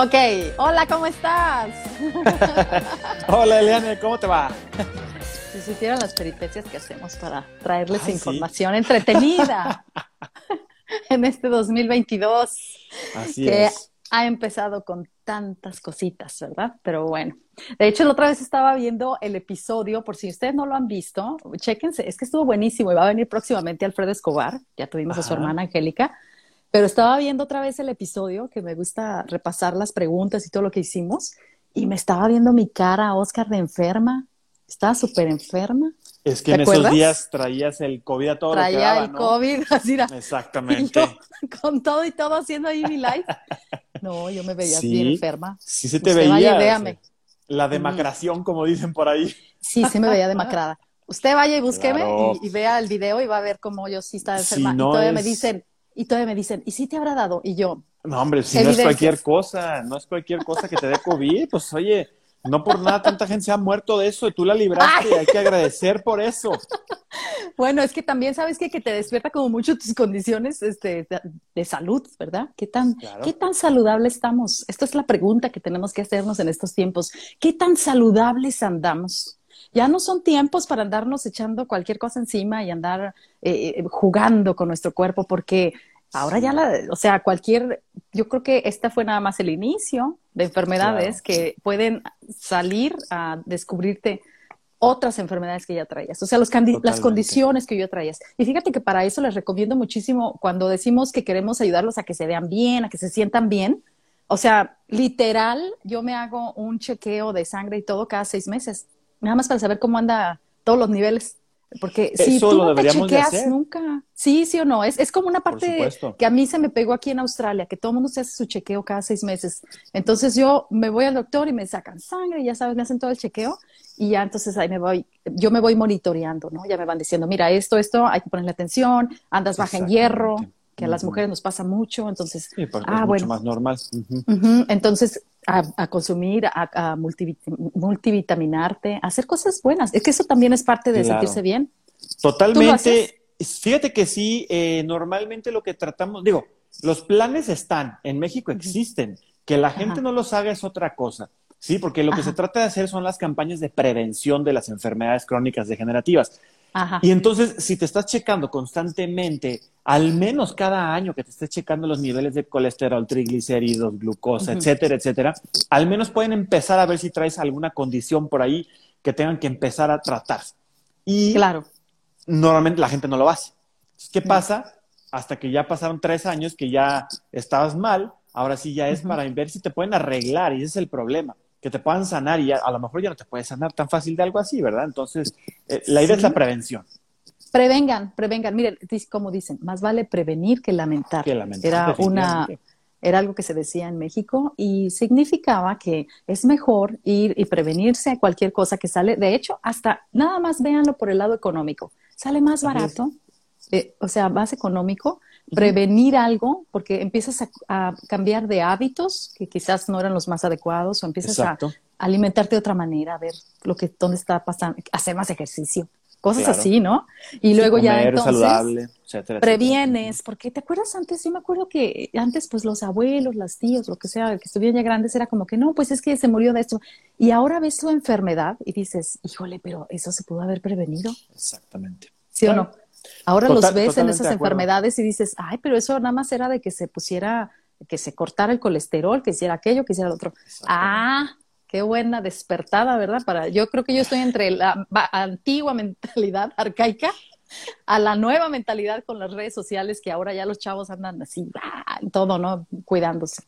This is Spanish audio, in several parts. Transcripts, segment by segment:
Ok, hola, ¿cómo estás? hola, Eliane, ¿cómo te va? Si supieran las peripecias que hacemos para traerles Ay, información ¿sí? entretenida en este 2022. Así que es. ha empezado con tantas cositas, ¿verdad? Pero bueno. De hecho, la otra vez estaba viendo el episodio, por si ustedes no lo han visto, chéquense, es que estuvo buenísimo y va a venir próximamente Alfredo Escobar, ya tuvimos Ajá. a su hermana Angélica, pero estaba viendo otra vez el episodio, que me gusta repasar las preguntas y todo lo que hicimos, y me estaba viendo mi cara, Oscar, de enferma. Estaba súper enferma. Es que en acuerdas? esos días traías el COVID a todo Traía lo que daba, el ¿no? COVID, así era. Exactamente. Y yo, con todo y todo haciendo ahí mi live. No, yo me veía Sí. bien enferma. Sí se te Usted veía. vaya y. La demacración, como dicen por ahí. Sí, sí me veía demacrada. Usted vaya y búsqueme Claro. y, y vea el video y va a ver cómo yo sí estaba enferma. no y todavía me dicen, y todavía me dicen, ¿y sí te habrá dado? Y yo, No, hombre, si no es cualquier cosa, no es cualquier cosa que te dé COVID, pues oye, no por nada tanta gente se ha muerto de eso y tú la libraste y hay que agradecer por eso. Bueno, es que también sabes que, que te despierta como mucho tus condiciones este, de, de salud, ¿verdad? ¿Qué tan, Claro. ¿Qué tan saludable estamos? Esta es la pregunta que tenemos que hacernos en estos tiempos. ¿Qué tan saludables andamos? Ya no son tiempos para andarnos echando cualquier cosa encima y andar eh, eh, jugando con nuestro cuerpo, porque ahora ya la, o sea, cualquier, yo creo que esta fue nada más el inicio de enfermedades Claro. que pueden salir a descubrirte otras enfermedades que ya traías, o sea, los las condiciones que ya traías. Y fíjate que para eso les recomiendo muchísimo cuando decimos que queremos ayudarlos a que se vean bien, a que se sientan bien. O sea, literal, yo me hago un chequeo de sangre y todo cada seis meses, nada más para saber cómo anda todos los niveles. Porque si Eso tú no te de chequeas nunca, sí, sí o no, es, es como una parte supuesto. que a mí se me pegó aquí en Australia, que todo el mundo se hace su chequeo cada seis meses. Entonces yo me voy al doctor y me sacan sangre, ya sabes, me hacen todo el chequeo y ya entonces ahí me voy, yo me voy monitoreando, ¿no? Ya me van diciendo, mira, esto, esto, hay que ponerle atención, andas baja en hierro. Que a las mujeres nos pasa mucho, entonces, Sí, porque ah, es bueno, mucho más normal. Entonces, a, a consumir, a, a multivit- multivitaminarte, a hacer cosas buenas. Es que eso también es parte de Claro. sentirse bien. Totalmente. Fíjate que sí, eh, normalmente lo que tratamos, digo, los planes están, en México existen, que la gente Ajá. no los haga es otra cosa, ¿sí? Porque lo que se trata de hacer son las campañas de prevención de las enfermedades crónicas degenerativas. Ajá. Y entonces, si te estás checando constantemente, al menos cada año que te estés checando los niveles de colesterol, triglicéridos, glucosa, Ujú. etcétera, etcétera, al menos pueden empezar a ver si traes alguna condición por ahí que tengan que empezar a tratar. Y Claro. normalmente la gente no lo hace. Entonces, ¿Qué pasa? Hasta que ya pasaron tres años que ya estabas mal, ahora sí ya es Ujú. para ver si te pueden arreglar y ese es el problema, que te puedan sanar y ya- a lo mejor ya no te puedes sanar tan fácil de algo así, ¿verdad? Entonces, eh, la idea es la prevención. Prevengan, prevengan. Miren, como dicen, más vale prevenir que lamentar. Que lamentar, Era una, era algo que se decía en México y significaba que es mejor ir y prevenirse a cualquier cosa que sale. De hecho, hasta nada más véanlo por el lado económico. Sale más barato, eh, o sea, más económico prevenir algo porque empiezas a, a cambiar de hábitos que quizás no eran los más adecuados o empiezas a alimentarte de otra manera, a ver lo que dónde está pasando, hacer más ejercicio, cosas Claro. así, ¿no? Y luego ya entonces saludable, etcétera, etcétera. previenes, porque te acuerdas antes, yo me acuerdo que antes pues los abuelos, las tíos, lo que sea, que estuvieran ya grandes, era como que no, pues es que se murió de esto. Y ahora ves su enfermedad y dices, híjole, pero eso se pudo haber prevenido, Exactamente. ¿sí o no? Ahora Total- los ves en esas enfermedades y dices, ay, pero eso nada más era de que se pusiera, que se cortara el colesterol, que hiciera aquello, que hiciera lo otro. Ah, qué buena despertada, ¿verdad? Para, yo creo que yo estoy entre la antigua mentalidad arcaica a la nueva mentalidad con las redes sociales que ahora ya los chavos andan así, ¡ah! todo, ¿no? Cuidándose.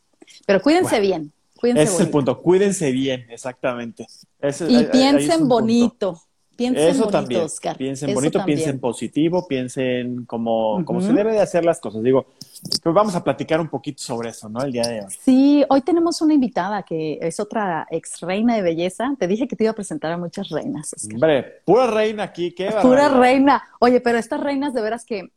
Pero cuídense Bueno, bien, cuídense Ese es el bonito. punto. Cuídense bien, exactamente. Ese- Y ahí- ahí es piensen punto. Piensen Eso bonito, también. Oscar. Piensen Eso bonito, también. piensen positivo, piensen como, como se debe de hacer las cosas. Digo, pues vamos a platicar un poquito sobre eso, ¿no? El día de hoy. Sí, hoy tenemos una invitada que es otra ex reina de belleza. Te dije que te iba a presentar a muchas reinas. Oscar. Hombre, pura reina aquí, qué Pura barbaridad. reina. Oye, pero estas reinas de veras que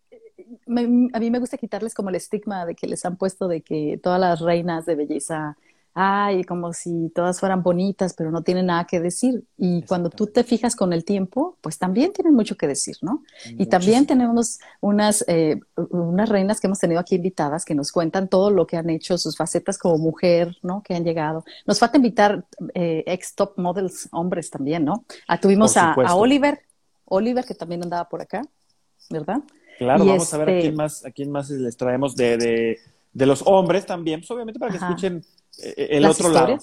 me- a mí me gusta quitarles como el estigma de que les han puesto de que todas las reinas de belleza ay, como si todas fueran bonitas, pero no tienen nada que decir. Y cuando tú te fijas con el tiempo, pues también tienen mucho que decir, ¿no? Y también tenemos unas, eh, unas reinas que hemos tenido aquí invitadas que nos cuentan todo lo que han hecho, sus facetas como mujer, ¿no? Que han llegado. Nos falta invitar eh, ex top models hombres también, ¿no? Ah, tuvimos a, Oliver, Oliver que también andaba por acá, ¿verdad? Claro, vamos a ver a quién este más, a quién más les traemos de, de, de los hombres también, pues obviamente para que escuchen eh, eh, el otro lado.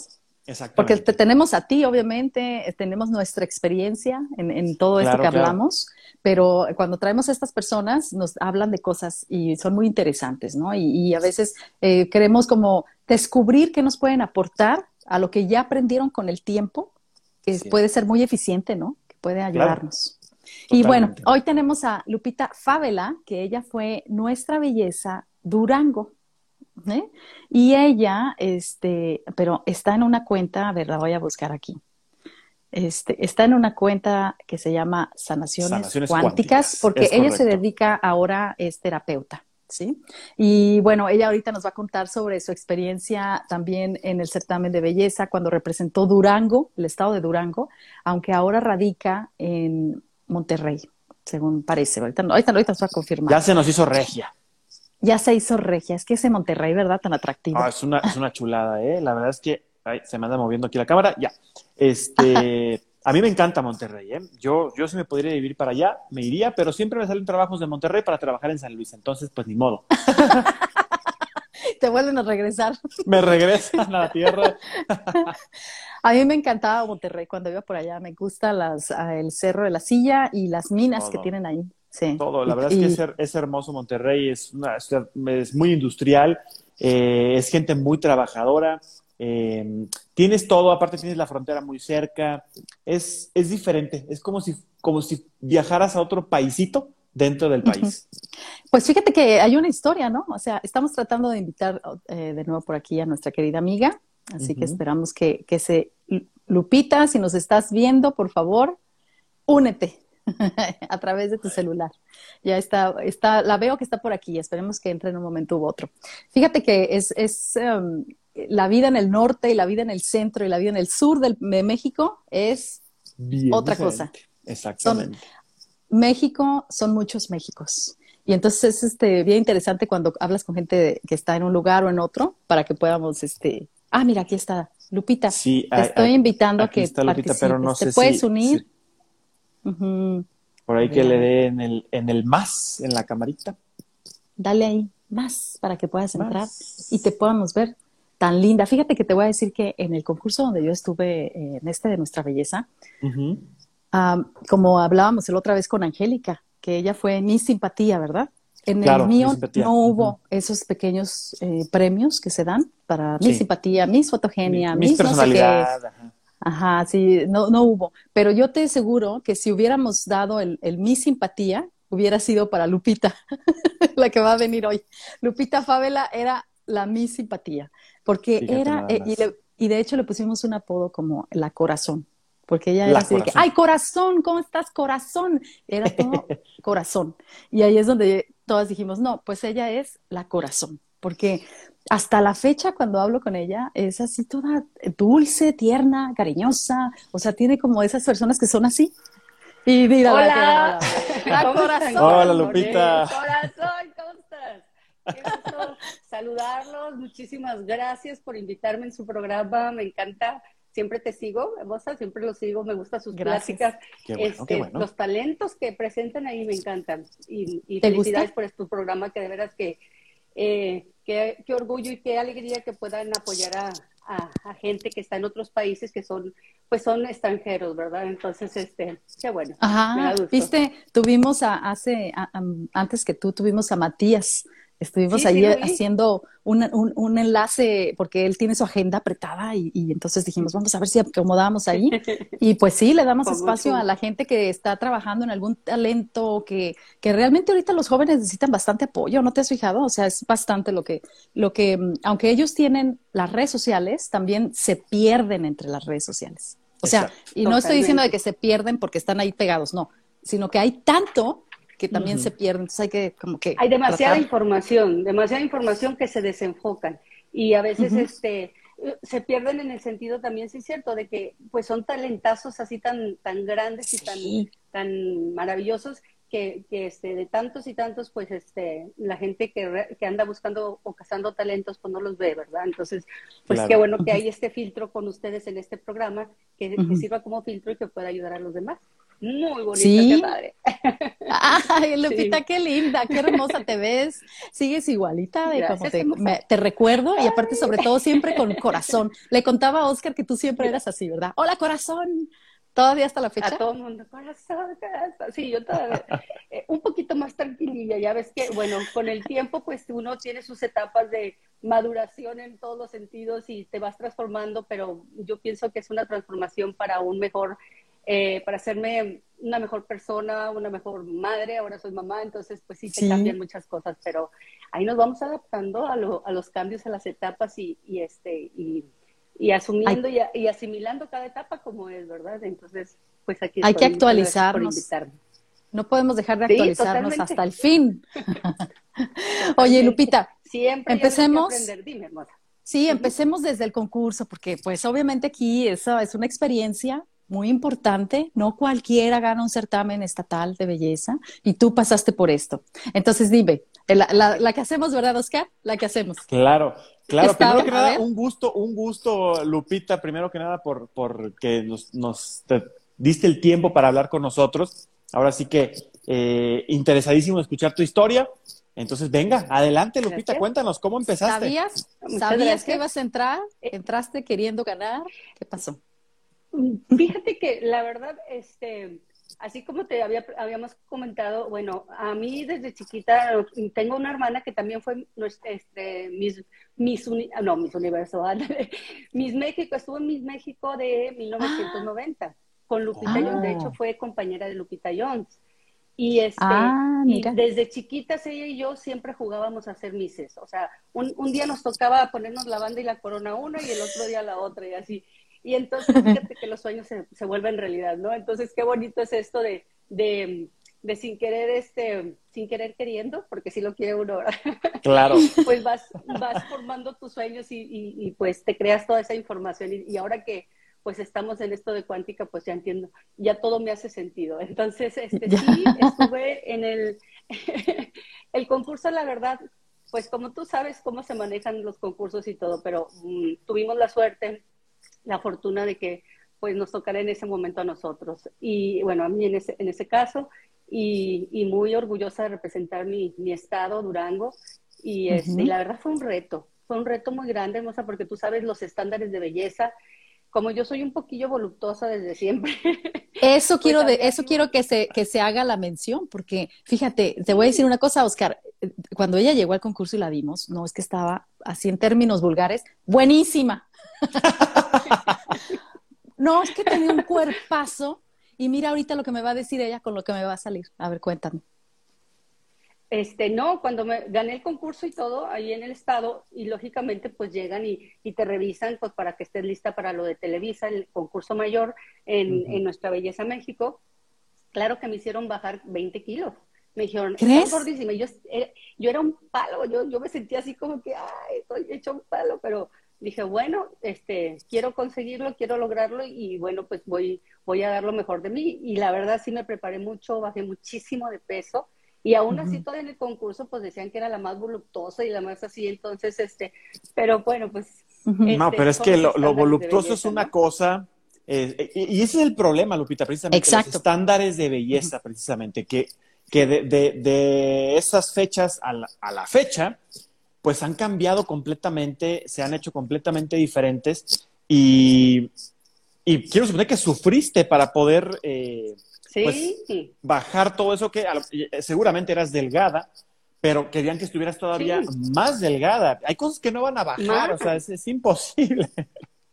Porque te tenemos a ti, obviamente, eh, tenemos nuestra experiencia en, todo esto que hablamos, pero cuando traemos a estas personas nos hablan de cosas y son muy interesantes, ¿no? Y, a veces queremos como descubrir qué nos pueden aportar a lo que ya aprendieron con el tiempo, que puede ser muy eficiente, ¿no? Que puede ayudarnos. Y bueno, hoy tenemos a Lupita Favela, que ella fue nuestra belleza Durango. ¿Eh? Y ella, este, pero está en una cuenta, a ver, la voy a buscar aquí. Este, está en una cuenta que se llama Sanaciones, Cuánticas, porque ella se dedica ahora, es terapeuta. ¿Sí? Y bueno, ella ahorita nos va a contar sobre su experiencia también en el certamen de belleza cuando representó Durango, el estado de Durango, aunque ahora radica en Monterrey, según parece. Ahorita, ahorita, ahorita nos va a confirmar. Ya se nos hizo regia ya se hizo regia. Es que ese Monterrey, ¿verdad? Tan atractivo. Ah, es, una, es una chulada, ¿eh? La verdad es que ay, se me anda moviendo aquí la cámara. Ya. Este, a mí me encanta Monterrey, ¿eh? Yo, yo si me podría vivir para allá, me iría, pero siempre me salen trabajos de Monterrey para trabajar en San Luis. Entonces, pues ni modo. Te vuelven a regresar. Me regresan a la tierra. a mí me encantaba Monterrey cuando iba por allá. Me gusta las, ah, el Cerro de la Silla y las minas que tienen ahí. Todo, la verdad es que es, hermoso Monterrey, es, una, es muy industrial, eh, es gente muy trabajadora, eh, tienes todo, aparte tienes la frontera muy cerca, es, es diferente, es como si, como si viajaras a otro paisito dentro del país. Pues fíjate que hay una historia, ¿no? O sea, estamos tratando de invitar eh, de nuevo por aquí a nuestra querida amiga, así que esperamos que, que se... Lupita, si nos estás viendo, por favor, únete. a través de tu celular. Ya está, está, la veo que está por aquí, esperemos que entre en un momento u otro. Fíjate que es, es um, la vida en el norte y la vida en el centro y la vida en el sur de México es otra cosa. Exactamente. México son muchos Méxicos. Y entonces es este, bien interesante cuando hablas con gente que está en un lugar o en otro para que podamos, este, ah, mira, aquí está Lupita. Sí, te estoy invitando a que está Lupita, pero no ¿Te puedes unir? Por ahí que le dé en el, en el más, en la camarita. Dale ahí, más, para que puedas entrar y te podamos ver tan linda. Fíjate que te voy a decir que en el concurso donde yo estuve, eh, en este de nuestra belleza, como hablábamos el otra vez con Angélica, que ella fue mi simpatía, ¿verdad? En el mío no hubo esos pequeños eh, premios que se dan para mi simpatía, mi fotogenia, mi, personalidad. Ajá, sí, no, no hubo. Pero yo te aseguro que si hubiéramos dado el, el mi simpatía, hubiera sido para Lupita, la que va a venir hoy. Lupita Favela era la mi simpatía, porque era, eh, y, de hecho le pusimos un apodo como la corazón, porque ella era así de que, ay, corazón, ¿cómo estás, corazón? Era todo corazón. Y ahí es donde todas dijimos, no, pues ella es la corazón, porque hasta la fecha cuando hablo con ella es así toda dulce, tierna, cariñosa, o sea, tiene como esas personas que son así. Y mira, hola, la, corazón. Hola, Lupita. Corazón, ¿cómo estás? saludarlos, muchísimas gracias por invitarme en su programa, me encanta siempre te sigo, hermosa, siempre lo sigo, me gustan sus clásicas. este, Los talentos que presentan ahí me encantan. Y, y felicidades por este programa que de veras que eh, qué, orgullo y qué alegría que puedan apoyar a, gente que está en otros países que son, pues son extranjeros, ¿verdad? Entonces, este, qué bueno. Ajá, viste, tuvimos a, hace, antes que tú, tuvimos a Matías Estuvimos ahí haciendo un, un, enlace porque él tiene su agenda apretada y, entonces dijimos, vamos a ver si acomodamos ahí. Y pues sí, le damos espacio a la gente que está trabajando en algún talento que, que realmente ahorita los jóvenes necesitan bastante apoyo, ¿no te has fijado? O sea, es bastante lo que, lo que, mm, aunque ellos tienen las redes sociales, también se pierden entre las redes sociales. O sea, y no estoy diciendo de que se pierden porque están ahí pegados, no, sino que hay tanto que también se pierden. Entonces hay que como que... Hay demasiada información, demasiada información que se desenfocan. Y a veces este, se pierden en el sentido también, sí es cierto, de que pues son talentazos así tan, tan grandes y tan, tan maravillosos que, que, este, de tantos y tantos, pues este, la gente que, que, anda buscando o cazando talentos, pues no los ve, ¿verdad? Entonces, pues qué bueno que hay este filtro con ustedes en este programa, que, que, sirva como filtro y que pueda ayudar a los demás. Muy bonita, ¿Sí? qué padre. Ay, Lupita, qué linda, qué hermosa te ves. Sigues igualita de como te, te, recuerdo y aparte sobre todo siempre con corazón. Le contaba a Oscar que tú siempre eras así, ¿verdad? Hola, corazón. ¿Todavía hasta la fecha? A todo el mundo, corazón, corazón. Sí, yo todavía, eh, un poquito más tranquililla, ya ves que, bueno, con el tiempo, pues uno tiene sus etapas de maduración en todos los sentidos y te vas transformando, pero yo pienso que es una transformación para un mejor eh, para hacerme una mejor persona, una mejor madre, ahora soy mamá, entonces pues sí, te cambian muchas cosas, pero ahí nos vamos adaptando a, los cambios, a las etapas y, este, y, asumiendo y, asimilando cada etapa como es, ¿verdad? Entonces, pues aquí Hay que actualizarnos. No podemos dejar de actualizarnos hasta el fin. Oye, Lupita, siempre empecemos. Dime, Sí, empecemos desde el concurso, porque pues obviamente aquí esa es una experiencia muy importante, no cualquiera gana un certamen estatal de belleza y tú pasaste por esto. Entonces dime, la, que hacemos, ¿verdad, Oscar? La que hacemos. Claro, claro. primero que nada, un gusto, un gusto, Lupita, primero que nada, por, por que nos, nos diste el tiempo para hablar con nosotros. Ahora sí que eh, interesadísimo escuchar tu historia. Entonces, venga, adelante, Lupita, cuéntanos, ¿cómo empezaste? ¿Sabías, ¿sabías que ibas a entrar? ¿Entraste queriendo ganar? ¿Qué pasó? Fíjate que la verdad, este, así como te había, habíamos comentado, bueno, a mí desde chiquita tengo una hermana que también fue este, Miss, Miss no, Miss Universo, Miss México, estuvo en Miss México de 1990 con Lupita Jones, de hecho fue compañera de Lupita Jones. Y, este, ah, y desde chiquitas ella y yo siempre jugábamos a hacer mises. O sea, un, un día nos tocaba ponernos la banda y la corona una y el otro día la otra y así. Y entonces fíjate que los sueños se, se, vuelven realidad, ¿no? Entonces qué bonito es esto de, de, de, sin querer, este, sin querer queriendo, porque si lo quiere uno, ¿verdad? Claro. pues vas, vas formando tus sueños y, y, pues te creas toda esa información. Y, y, ahora que pues estamos en esto de cuántica, pues ya entiendo, ya todo me hace sentido. Entonces, este, sí, estuve en el, el concurso, la verdad, pues como tú sabes cómo se manejan los concursos y todo, pero mm, tuvimos la suerte la fortuna de que pues nos tocara en ese momento a nosotros. Y bueno, a mí en ese, en ese caso, y, y muy orgullosa de representar mi, mi estado, Durango, y, este, la verdad fue un reto, fue un reto muy grande, hermosa, porque tú sabes los estándares de belleza, como yo soy un poquillo voluptuosa desde siempre. Eso pues quiero, de, eso quiero que se, que se haga la mención, porque fíjate, te voy a decir una cosa, Oscar, cuando ella llegó al concurso y la vimos, no es que estaba así en términos vulgares, buenísima, no, es que tenía un cuerpazo y mira ahorita lo que me va a decir ella con lo que me va a salir. A ver, cuéntame. Este, no, cuando me gané el concurso y todo, ahí en el estado, y lógicamente pues llegan y, te revisan pues para que estés lista para lo de Televisa, el concurso mayor en, Nuestra Belleza México. Claro que me hicieron bajar 20 kilos. Me dijeron, ¿Crees? gordísima. Yo, eh, yo era un palo, yo, yo me sentía así como que, ay, estoy hecho un palo, pero dije, bueno, este, quiero conseguirlo, quiero lograrlo y bueno, pues voy, voy a dar lo mejor de mí. Y la verdad sí me preparé mucho, bajé muchísimo de peso y aún así todavía en el concurso pues decían que era la más voluptuosa y la más así, entonces, este, pero bueno, pues... no, este, pero es que lo, voluptuoso es una cosa... Eh, y, ese es el problema, Lupita, precisamente. Exacto. Los estándares de belleza, precisamente, que, que de, de, esas fechas a la, a la fecha, pues han cambiado completamente, se han hecho completamente diferentes y, y quiero suponer que sufriste para poder eh, pues, bajar todo eso que eh, seguramente eras delgada, pero querían que estuvieras todavía más delgada. Hay cosas que no van a bajar, o sea, es imposible.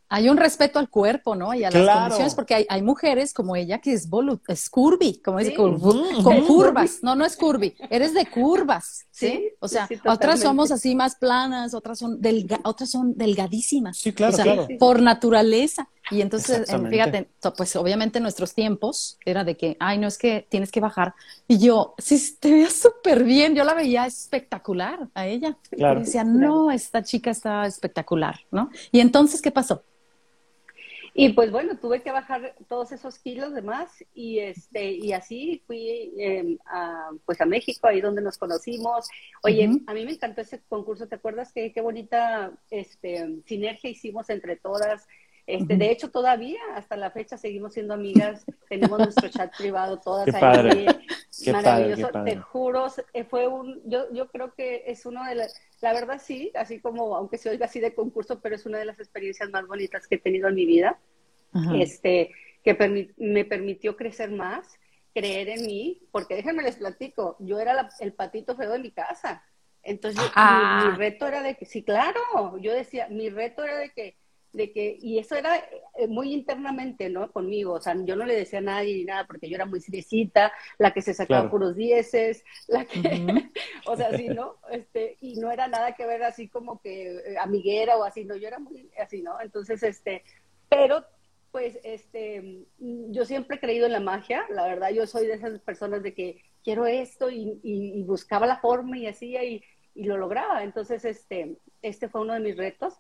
Hay un respeto al cuerpo, ¿no? Y a las condiciones, porque hay, hay, mujeres como ella que es, es curvy, como dice, con, curvas. No, no es curvy, eres de curvas, ¿sí? o sea, otras somos así más planas, otras son, delga otras son delgadísimas. Sí, claro, o sea, Por naturaleza. Y entonces, fíjate, pues obviamente nuestros tiempos era de que, ay, no es que tienes que bajar. Y yo, sí, te veía súper bien. Yo la veía espectacular a ella. y decía, no, esta chica está espectacular, ¿no? Y entonces, ¿qué pasó? Y pues bueno, tuve que bajar todos esos kilos de más y este y así fui em, a, pues a México, ahí donde nos conocimos. Oye, a mí me encantó ese concurso, ¿te acuerdas que qué bonita este sinergia hicimos entre todas? Este, De hecho, todavía hasta la fecha seguimos siendo amigas, tenemos nuestro chat privado todas qué ahí. Qué maravilloso, te juro, eh, fue un, yo, yo creo que es uno de las, la verdad sí, así como, aunque se oiga así de concurso, pero es una de las experiencias más bonitas que he tenido en mi vida. Este, que me permitió crecer más, creer en mí, porque déjenme les platico, yo era el patito feo de mi casa. Entonces, mi, reto era de que, sí, claro, yo decía, mi reto era de que, de que, y eso era eh, muy internamente, ¿no? Conmigo, o sea, yo no le decía a nadie ni nada, porque yo era muy seriecita, la que se sacaba puros dieces, la que, o sea, sí, ¿no? Este, y no era nada que ver así como que eh, amiguera o así, no, yo era muy así, ¿no? Entonces, este, pero pues este, yo siempre he creído en la magia, la verdad, yo soy de esas personas de que quiero esto y, buscaba la forma y hacía y, y, lo lograba. Entonces, este, este fue uno de mis retos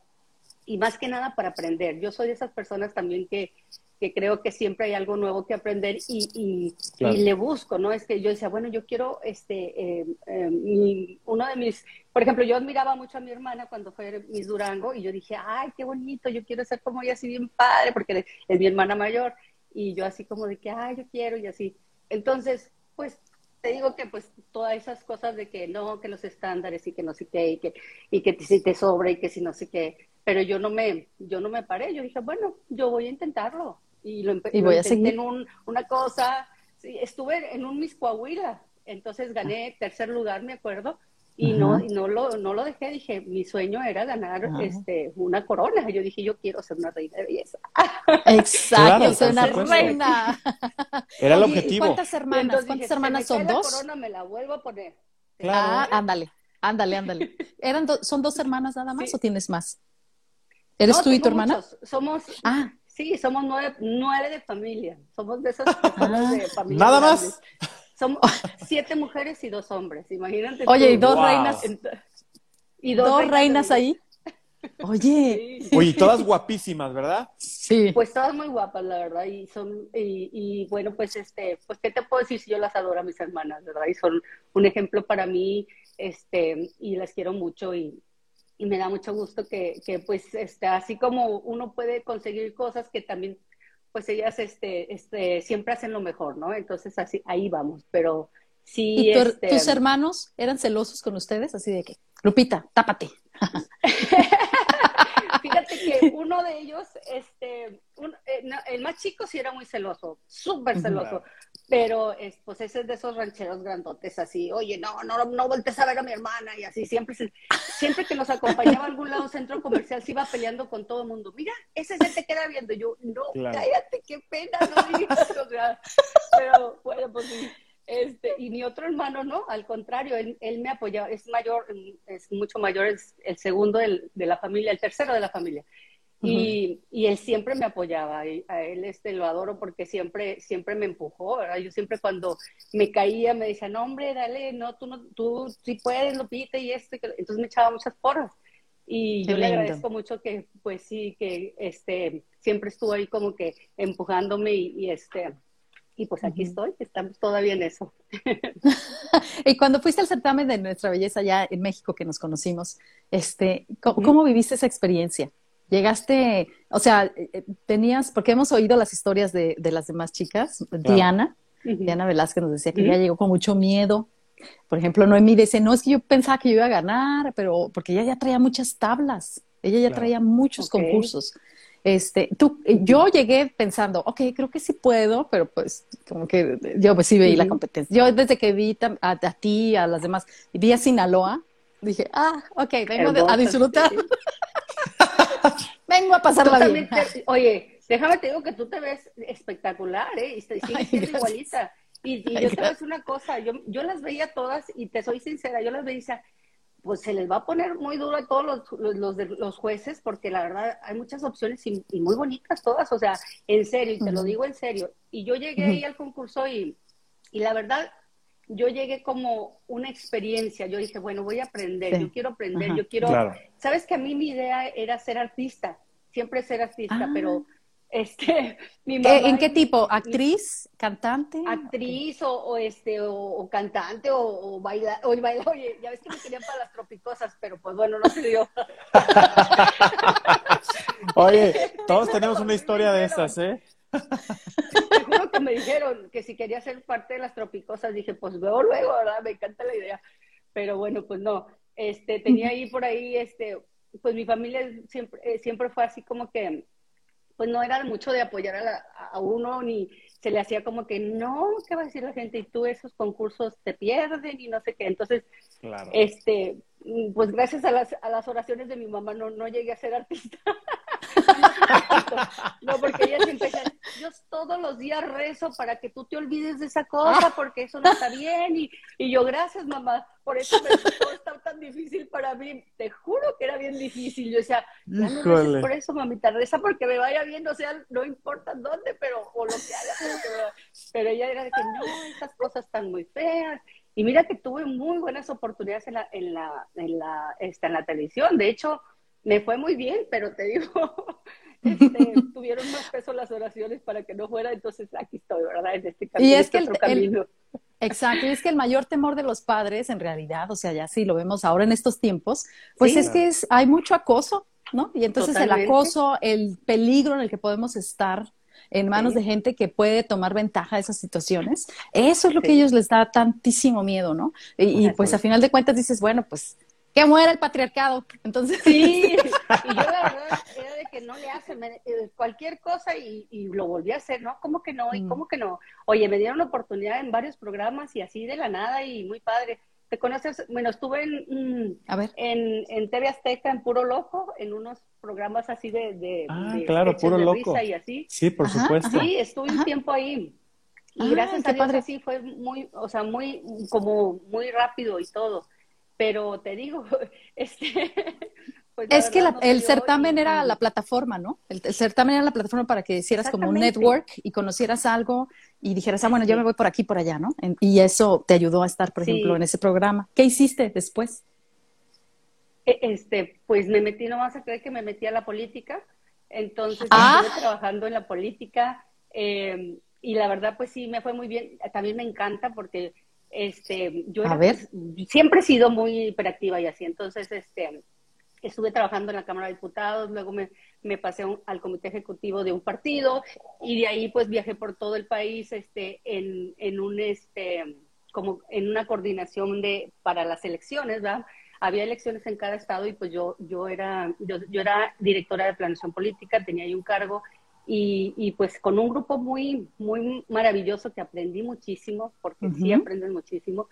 y más que nada para aprender. Yo soy de esas personas también que, que creo que siempre hay algo nuevo que aprender y, y, le busco, ¿no? Es que yo decía, bueno, yo quiero, este, eh, eh, uno de mis, por ejemplo, yo admiraba mucho a mi hermana cuando fue Miss Durango y yo dije, ay, qué bonito, yo quiero ser como ella, así bien padre, porque es mi hermana mayor y yo así como de que, ay, yo quiero y así. Entonces, pues te digo que pues todas esas cosas de que no, que los estándares y que no sé qué, y que, y que si te sobra y que si no sé qué, pero yo no me, yo no me paré, yo dije, bueno, yo voy a intentarlo y lo, y voy a seguir. en un, una cosa, sí, estuve en un Miss Coahuila, entonces gané tercer lugar, me acuerdo, y no, y no lo, no lo dejé, dije, mi sueño era ganar este una corona. Yo dije, yo quiero ser una reina de belleza. Exacto, ser una reina. Era el objetivo. ¿Cuántas hermanas? ¿Cuántas hermanas son? ¿Dos? La corona me la vuelvo a poner. Ah, ándale, ándale, ándale. ¿Eran ¿Son dos hermanas nada más o tienes más? ¿Eres tú y tu hermana? Somos, ah. Sí, somos nueve, nueve de familia. Somos de esas personas de familia. Nada más. Somos siete mujeres y dos hombres. Imagínate. Oye, y dos reinas. Y dos, reinas, ahí. Oye. Oye, todas guapísimas, ¿verdad? Sí. Pues todas muy guapas, la verdad. Y son, y, y, bueno, pues este, pues qué te puedo decir si yo las adoro a mis hermanas, ¿verdad? Y son un ejemplo para mí, este, y las quiero mucho y, y me da mucho gusto que, que, pues este, así como uno puede conseguir cosas que también pues ellas este, este, siempre hacen lo mejor, ¿no? Entonces así ahí vamos, pero sí. ¿Y este, tus hermanos eran celosos con ustedes? Así de que, Lupita, tápate. Fíjate que uno de ellos, este, eh, el más chico sí era muy celoso, súper celoso, pero pues ese es de esos rancheros grandotes así, oye, no, no, no voltees a ver a mi hermana y así, siempre, siempre que nos acompañaba a algún lado centro comercial se iba peleando con todo el mundo, mira, ese se te queda viendo, yo, no, cállate, qué pena, no digas, o sea, pero bueno, pues sí. Este, y mi otro hermano, ¿no? Al contrario, él, él, me apoyaba, es mayor, es mucho mayor, es el segundo del, de la familia, el tercero de la familia. Y, y, él siempre me apoyaba, y a él este, lo adoro porque siempre, siempre me empujó, ¿verdad? Yo siempre cuando me caía me decía, no hombre, dale, no, tú, no, tú sí puedes, lo pite y esto, entonces me echaba muchas porras. Y yo le agradezco mucho que, pues sí, que este, siempre estuvo ahí como que empujándome y, y este, y pues aquí estoy, estamos todavía en eso. y cuando fuiste al certamen de Nuestra Belleza ya en México que nos conocimos, este, ¿cómo, viviste esa experiencia? Llegaste, o sea, eh, eh, tenías, porque hemos oído las historias de, de las demás chicas, Diana, Diana Velázquez nos decía que ella llegó con mucho miedo. Por ejemplo, Noemí dice, no, es que yo pensaba que yo iba a ganar, pero porque ella ya traía muchas tablas, ella ya traía muchos concursos. Este, tú, yo llegué pensando, ok, creo que sí puedo, pero pues como que yo pues sí veí la competencia. Yo desde que vi a, ti, a las demás, vi a Sinaloa, dije, ah, ok, vengo a disfrutar. vengo a pasarla bien. oye, déjame te digo que tú te ves espectacular, ¿eh? Y sigues siendo igualita. Y, yo te voy a decir una cosa, yo, yo las veía todas y te soy sincera, yo las veía pues se les va a poner muy duro a todos los, los, de, los jueces, porque la verdad hay muchas opciones y, muy bonitas todas, o sea, en serio, y te lo digo en serio. Y yo llegué ahí al concurso y, y la verdad, yo llegué como una experiencia, yo dije, bueno, voy a aprender, yo quiero aprender, yo quiero, sabes que a mí mi idea era ser artista, siempre ser artista, ah. pero este, mi mamá ¿En qué tipo? ¿Actriz? ¿Cantante? Actriz o, este, o, cantante o, o bailar, o oye, ya ves que me querían para las tropicosas, pero pues bueno, no se dio. oye, todos tenemos una historia de esas, ¿eh? Te juro que me dijeron que si quería ser parte de las tropicosas, dije, pues veo luego, ¿verdad? Me encanta la idea. Pero bueno, pues no. Este, tenía ahí por ahí, este, pues mi familia siempre, eh, siempre fue así como que pues no era mucho de apoyar a, a, uno, ni se le hacía como que, no, ¿qué va a decir la gente? Y tú esos concursos te pierden y no sé qué. Entonces, este, pues gracias a las, a las oraciones de mi mamá no, no llegué a ser artista. no, porque ella siempre decía, yo todos los días rezo para que tú te olvides de esa cosa, porque eso no está bien. Y, y yo, gracias mamá, por eso me todo está tan difícil para mí. Te juro que era bien difícil. Yo decía, ya no por eso, mamita, reza porque me vaya bien, o sea, no importa dónde, pero, o lo que haga. Pero, ella era de que no, estas cosas están muy feas. Y mira que tuve muy buenas oportunidades en la, en la, en la, esta, en la televisión. De hecho, me fue muy bien, pero te digo, este, tuvieron más peso las oraciones para que no fuera, entonces aquí estoy, ¿verdad? En este camino. Y es que este el, exacto, y es que el mayor temor de los padres, en realidad, o sea, ya sí lo vemos ahora en estos tiempos, pues es que es, hay mucho acoso, ¿no? Y entonces el acoso, el peligro en el que podemos estar en manos de gente que puede tomar ventaja de esas situaciones. Eso es lo que a ellos les da tantísimo miedo, ¿no? Y, pues a final de cuentas dices, bueno, pues que muera el patriarcado. Entonces, sí, y yo la verdad era de que no le hace eh, cualquier cosa y, lo volví a hacer, ¿no? ¿Cómo que no? ¿Y mm. cómo que no? Oye, me dieron la oportunidad en varios programas y así de la nada y muy padre. ¿Te conoces? Bueno, estuve en, mm, en, en TV Azteca, en Puro Loco, en unos programas así de, de, ah, claro, Puro Loco. y así. Sí, por supuesto. Sí, estuve un tiempo ahí. Y ah, gracias a Dios padre. así fue muy, o sea, muy, como muy rápido y todo. Pero te digo, este, pues es que el certamen era la plataforma, ¿no? El, certamen era la plataforma para que hicieras como un network y conocieras algo y dijeras, ah, bueno, yo me voy por aquí, por allá, ¿no? y eso te ayudó a estar, por ejemplo, en ese programa. ¿Qué hiciste después? E, este, pues me metí, no vas a creer que me metí a la política. Entonces ah. estuve trabajando en la política em, y la verdad, pues sí, me fue muy bien. También me encanta porque este, yo pues, siempre he sido muy hiperactiva y así. Entonces, este estuve trabajando en la Cámara de Diputados, luego me, me pasé al comité ejecutivo de un partido y de ahí pues viajé por todo el país este, en, en un este como en una coordinación de para las elecciones, ¿verdad? Había elecciones en cada estado y pues yo yo era yo, yo era directora de planeación política, tenía ahí un cargo y, y, pues con un grupo muy muy maravilloso que aprendí muchísimo porque sí aprenden muchísimo.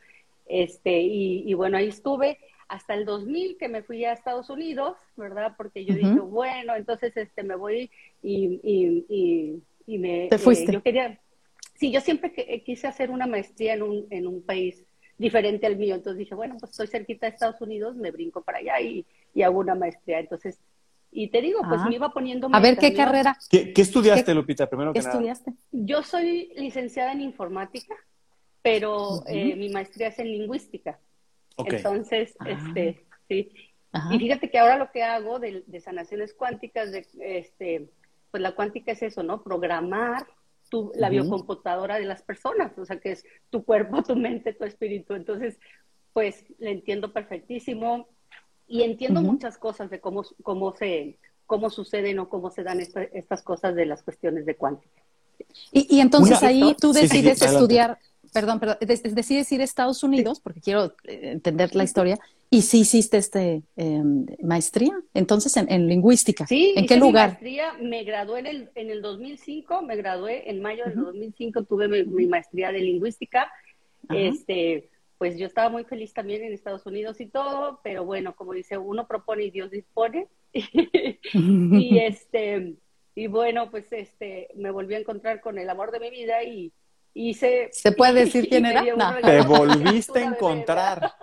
Este y, y bueno, ahí estuve hasta el 2000 que me fui a Estados Unidos, ¿verdad? Porque yo dije, bueno, entonces este me voy y, y, y, me... ¿Te fuiste? Eh, yo quería... Sí, yo siempre eh, quise hacer una maestría en un, en un país diferente al mío, entonces dije, bueno, pues estoy cerquita de Estados Unidos, me brinco para allá y, y hago una maestría. Entonces, y te digo, pues ah. me iba poniendo... a ver, ¿qué carrera? ¿Qué, estudiaste, Lupita, primero que ¿Qué estudiaste? Yo soy licenciada en informática, pero eh, mi maestría es en lingüística. Entonces, ah. este, sí. Y fíjate que ahora lo que hago de, sanaciones cuánticas, de, este, pues la cuántica es eso, ¿no? Programar tu, la biocomputadora de las personas, o sea, que es tu cuerpo, tu mente, tu espíritu. Entonces, pues le entiendo perfectísimo y entiendo muchas cosas de cómo, cómo, se, cómo suceden o cómo se dan estas cosas de las cuestiones de cuántica. Y, entonces ahí tú decides estudiar perdón, perdón, decides ir a Estados Unidos, porque quiero eh, entender la historia, y sí hiciste este em, maestría, entonces en, lingüística. Sí, ¿en qué lugar? maestría, me gradué en el, en el 2005, me gradué en mayo del 2005, tuve mi, maestría de lingüística. Este, pues yo estaba muy feliz también en Estados Unidos y todo, pero bueno, como dice, uno propone y Dios dispone. y este, y bueno, pues este, me volví a encontrar con el amor de mi vida y hice... ¿Se puede decir quién era? No. Te volviste a encontrar.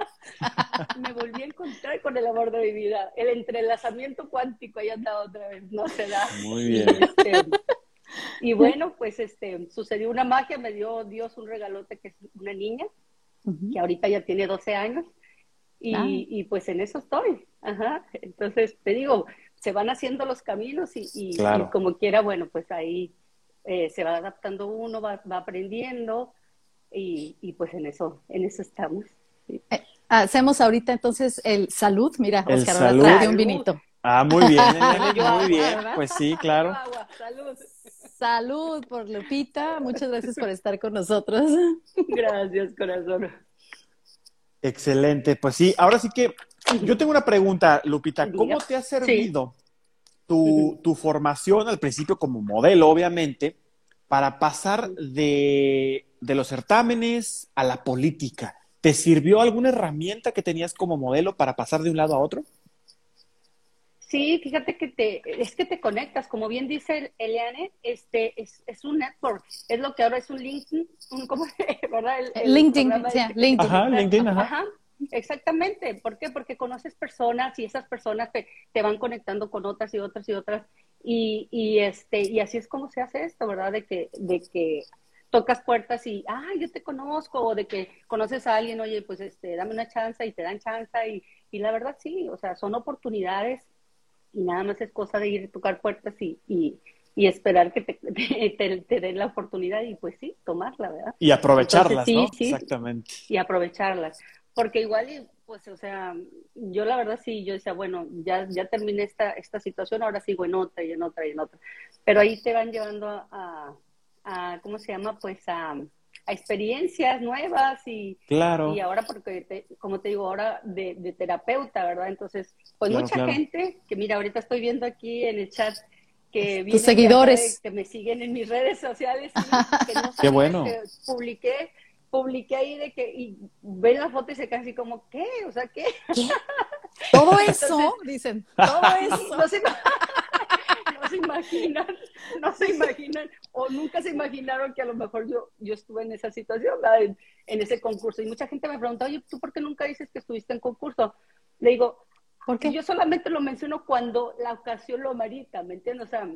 me volví a encontrar con el amor de mi vida. El entrelazamiento cuántico ahí andaba otra vez, no se da. Muy bien. Este, y bueno, pues este, sucedió una magia, me dio Dios un regalote que es una niña, que ahorita ya tiene 12 años, y, ah. y, pues en eso estoy. Ajá. Entonces, te digo, se van haciendo los caminos y, y, como quiera, bueno, pues ahí eh, se va adaptando uno, va, va aprendiendo y, y, pues en eso, en eso estamos. Eh, hacemos ahorita entonces el salud, mira, Oscar, ahora trae un vinito. Ah, muy bien, muy bien, pues sí, claro. Salud. Salud por Lupita, muchas gracias por estar con nosotros. Gracias, corazón. Excelente, pues sí, ahora sí que yo tengo una pregunta, Lupita, ¿cómo te ha servido tu, tu, formación al principio como modelo, obviamente, para pasar de, de los certámenes a la política? ¿Te sirvió alguna herramienta que tenías como modelo para pasar de un lado a otro? Sí, fíjate que te, es que te conectas, como bien dice Eliane, este, es, es un network, es lo que ahora es un LinkedIn, un, ¿cómo ¿verdad? El, LinkedIn, sí, LinkedIn. Ajá, LinkedIn, ajá. ajá. Exactamente, ¿por qué? Porque conoces personas y esas personas te, te van conectando con otras y otras y otras y, y, este y así es como se hace esto, ¿verdad? De que de que tocas puertas y, ah, yo te conozco, o de que conoces a alguien, oye, pues este, dame una chance y te dan chance y, y la verdad sí, o sea, son oportunidades y nada más es cosa de ir a tocar puertas y, y, y esperar que te, te, den la oportunidad y pues sí, tomarla, ¿verdad? Y aprovecharlas, ¿no? Exactamente. Y aprovecharlas. Porque igual, pues, o sea, yo la verdad sí, yo decía, bueno, ya, ya terminé esta, esta situación, ahora sigo en otra y en otra y en otra. Pero ahí te van llevando a, a ¿cómo se llama? Pues a a experiencias nuevas y, claro. y ahora porque, como te digo, ahora de, terapeuta, ¿verdad? Entonces, pues mucha gente que mira, ahorita estoy viendo aquí en el chat que tus seguidores que me siguen en mis redes sociales que no Qué bueno. que publiqué publiqué ahí de que y ven la foto y se quedan así como ¿qué? O sea, ¿qué? Todo eso, dicen, todo eso. No se, no se imaginan, no se imaginan o nunca se imaginaron que a lo mejor yo, yo estuve en esa situación, en, en, ese concurso. Y mucha gente me pregunta, oye, ¿tú por qué nunca dices que estuviste en concurso? Le digo, porque yo solamente lo menciono cuando la ocasión lo amerita, ¿me entiendes? O sea,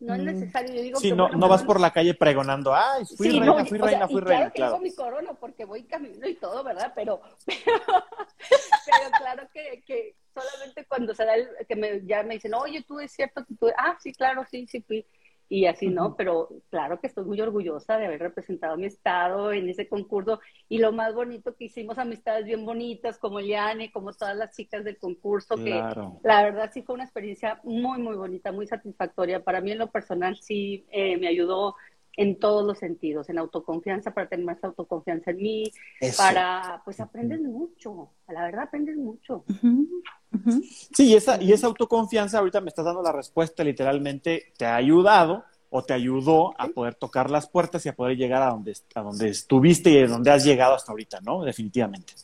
no es mm. necesario. Yo digo sí, no, no vas por la calle pregonando, ay, fui reina, fui reina, fui reina. Claro que tengo mi corona porque voy camino y todo, ¿verdad? Pero, pero, claro que, que, solamente cuando se da el, que me, ya me dicen, oye, tú es cierto que tú, ah, sí, claro, sí, sí fui. Y así, ¿no? Pero claro que estoy muy orgullosa de haber representado a mi estado en ese concurso. Y lo más bonito que hicimos amistades bien bonitas como Liane, como todas las chicas del concurso, que la verdad sí fue una experiencia muy, muy bonita, muy satisfactoria. Para mí en lo personal sí eh, me ayudó en todos los sentidos, en autoconfianza, para tener más autoconfianza en mí, para, pues aprendes mucho, la verdad aprendes mucho. Sí, y esa, y esa autoconfianza, ahorita me estás dando la respuesta, literalmente te ha ayudado o te ayudó a poder tocar las puertas y a poder llegar a donde, a donde estuviste y a donde has llegado hasta ahorita, ¿no? Definitivamente.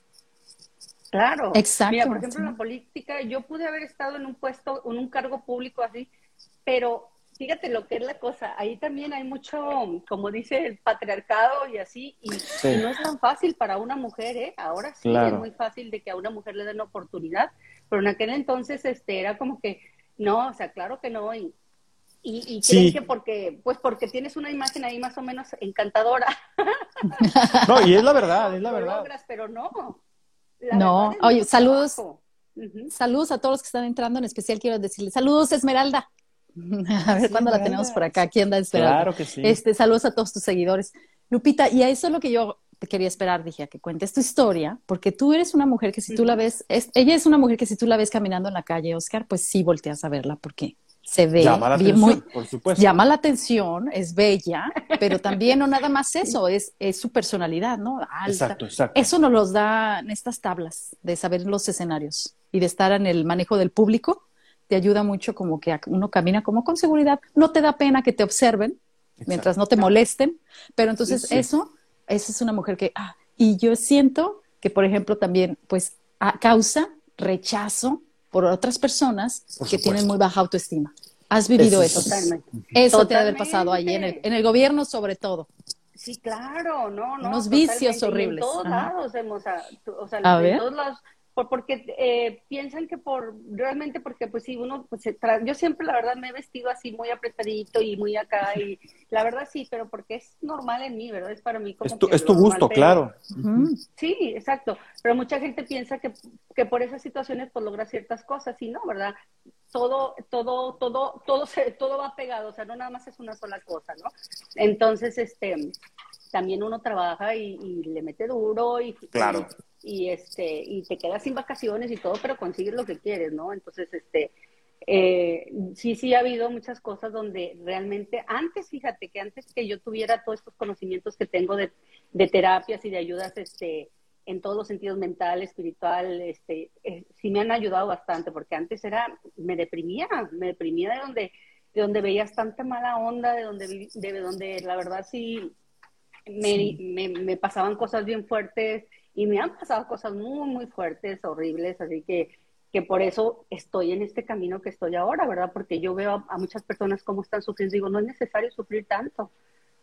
Claro. Exacto. Mira, por ejemplo, en la política, yo pude haber estado en un puesto, en un cargo público así, pero fíjate lo que es la cosa, ahí también hay mucho, como dice el patriarcado y así, y, no es tan fácil para una mujer, ¿eh? Ahora sí es muy fácil de que a una mujer le den oportunidad, pero en aquel entonces este era como que, no, o sea, claro que no, y, y, creen que porque, pues porque tienes una imagen ahí más o menos encantadora. No, y es la verdad, es la verdad. Logras, pero no. no, oye, saludos. Saludos a todos los que están entrando, en especial quiero decirles, saludos Esmeralda, A ver cuándo la tenemos por acá. ¿Quién da esperando? Claro que sí. Este, saludos a todos tus seguidores. Lupita, y a eso es lo que yo te quería esperar, dije, a que cuentes tu historia, porque tú eres una mujer que si tú la ves, ella es una mujer que si tú la ves caminando en la calle, Oscar, pues sí volteas a verla, porque se ve llama la bien atención, por supuesto. llama la atención, es bella, pero también no nada más eso, es, es su personalidad, ¿no? Alta. Exacto, exacto. Eso nos los dan estas tablas de saber los escenarios y de estar en el manejo del público te ayuda mucho como que uno camina como con seguridad, no te da pena que te observen mientras no te molesten, pero entonces eso, esa es una mujer que, ah, y yo siento que, por ejemplo, también, pues, causa rechazo por otras personas que tienen muy baja autoestima. ¿Has vivido eso? Eso te debe haber pasado ahí en el, en el gobierno sobre todo. Sí, claro, no, no. Unos vicios horribles. en todos lados hemos, o sea, en todos lados por, porque eh, piensan que por realmente porque pues si uno pues yo siempre la verdad me he vestido así muy apretadito y muy acá y la verdad sí pero porque es normal en mí verdad es para mí como es tu, es tu gusto claro. Sí exacto. Pero mucha gente piensa que, que por esas situaciones pues logra ciertas cosas y no verdad todo todo todo todo se, todo va pegado o sea no nada más es una sola cosa no entonces este también uno trabaja y, le mete duro y claro y este y te quedas sin vacaciones y todo, pero consigues lo que quieres, ¿no? Entonces, este eh, sí, sí ha habido muchas cosas donde realmente antes, fíjate que antes que yo tuviera todos estos conocimientos que tengo de, terapias y de ayudas, este, en todos los sentidos mental, espiritual, este, eh, sí me han ayudado bastante, porque antes era, me deprimía, me deprimía de donde, de donde veías tanta mala onda, de donde, de donde la verdad sí me, me, me pasaban cosas bien fuertes y me han pasado cosas muy, muy fuertes, horribles, así que, que por eso estoy en este camino que estoy ahora, ¿verdad? Porque yo veo a, muchas personas cómo están sufriendo, digo, no es necesario sufrir tanto,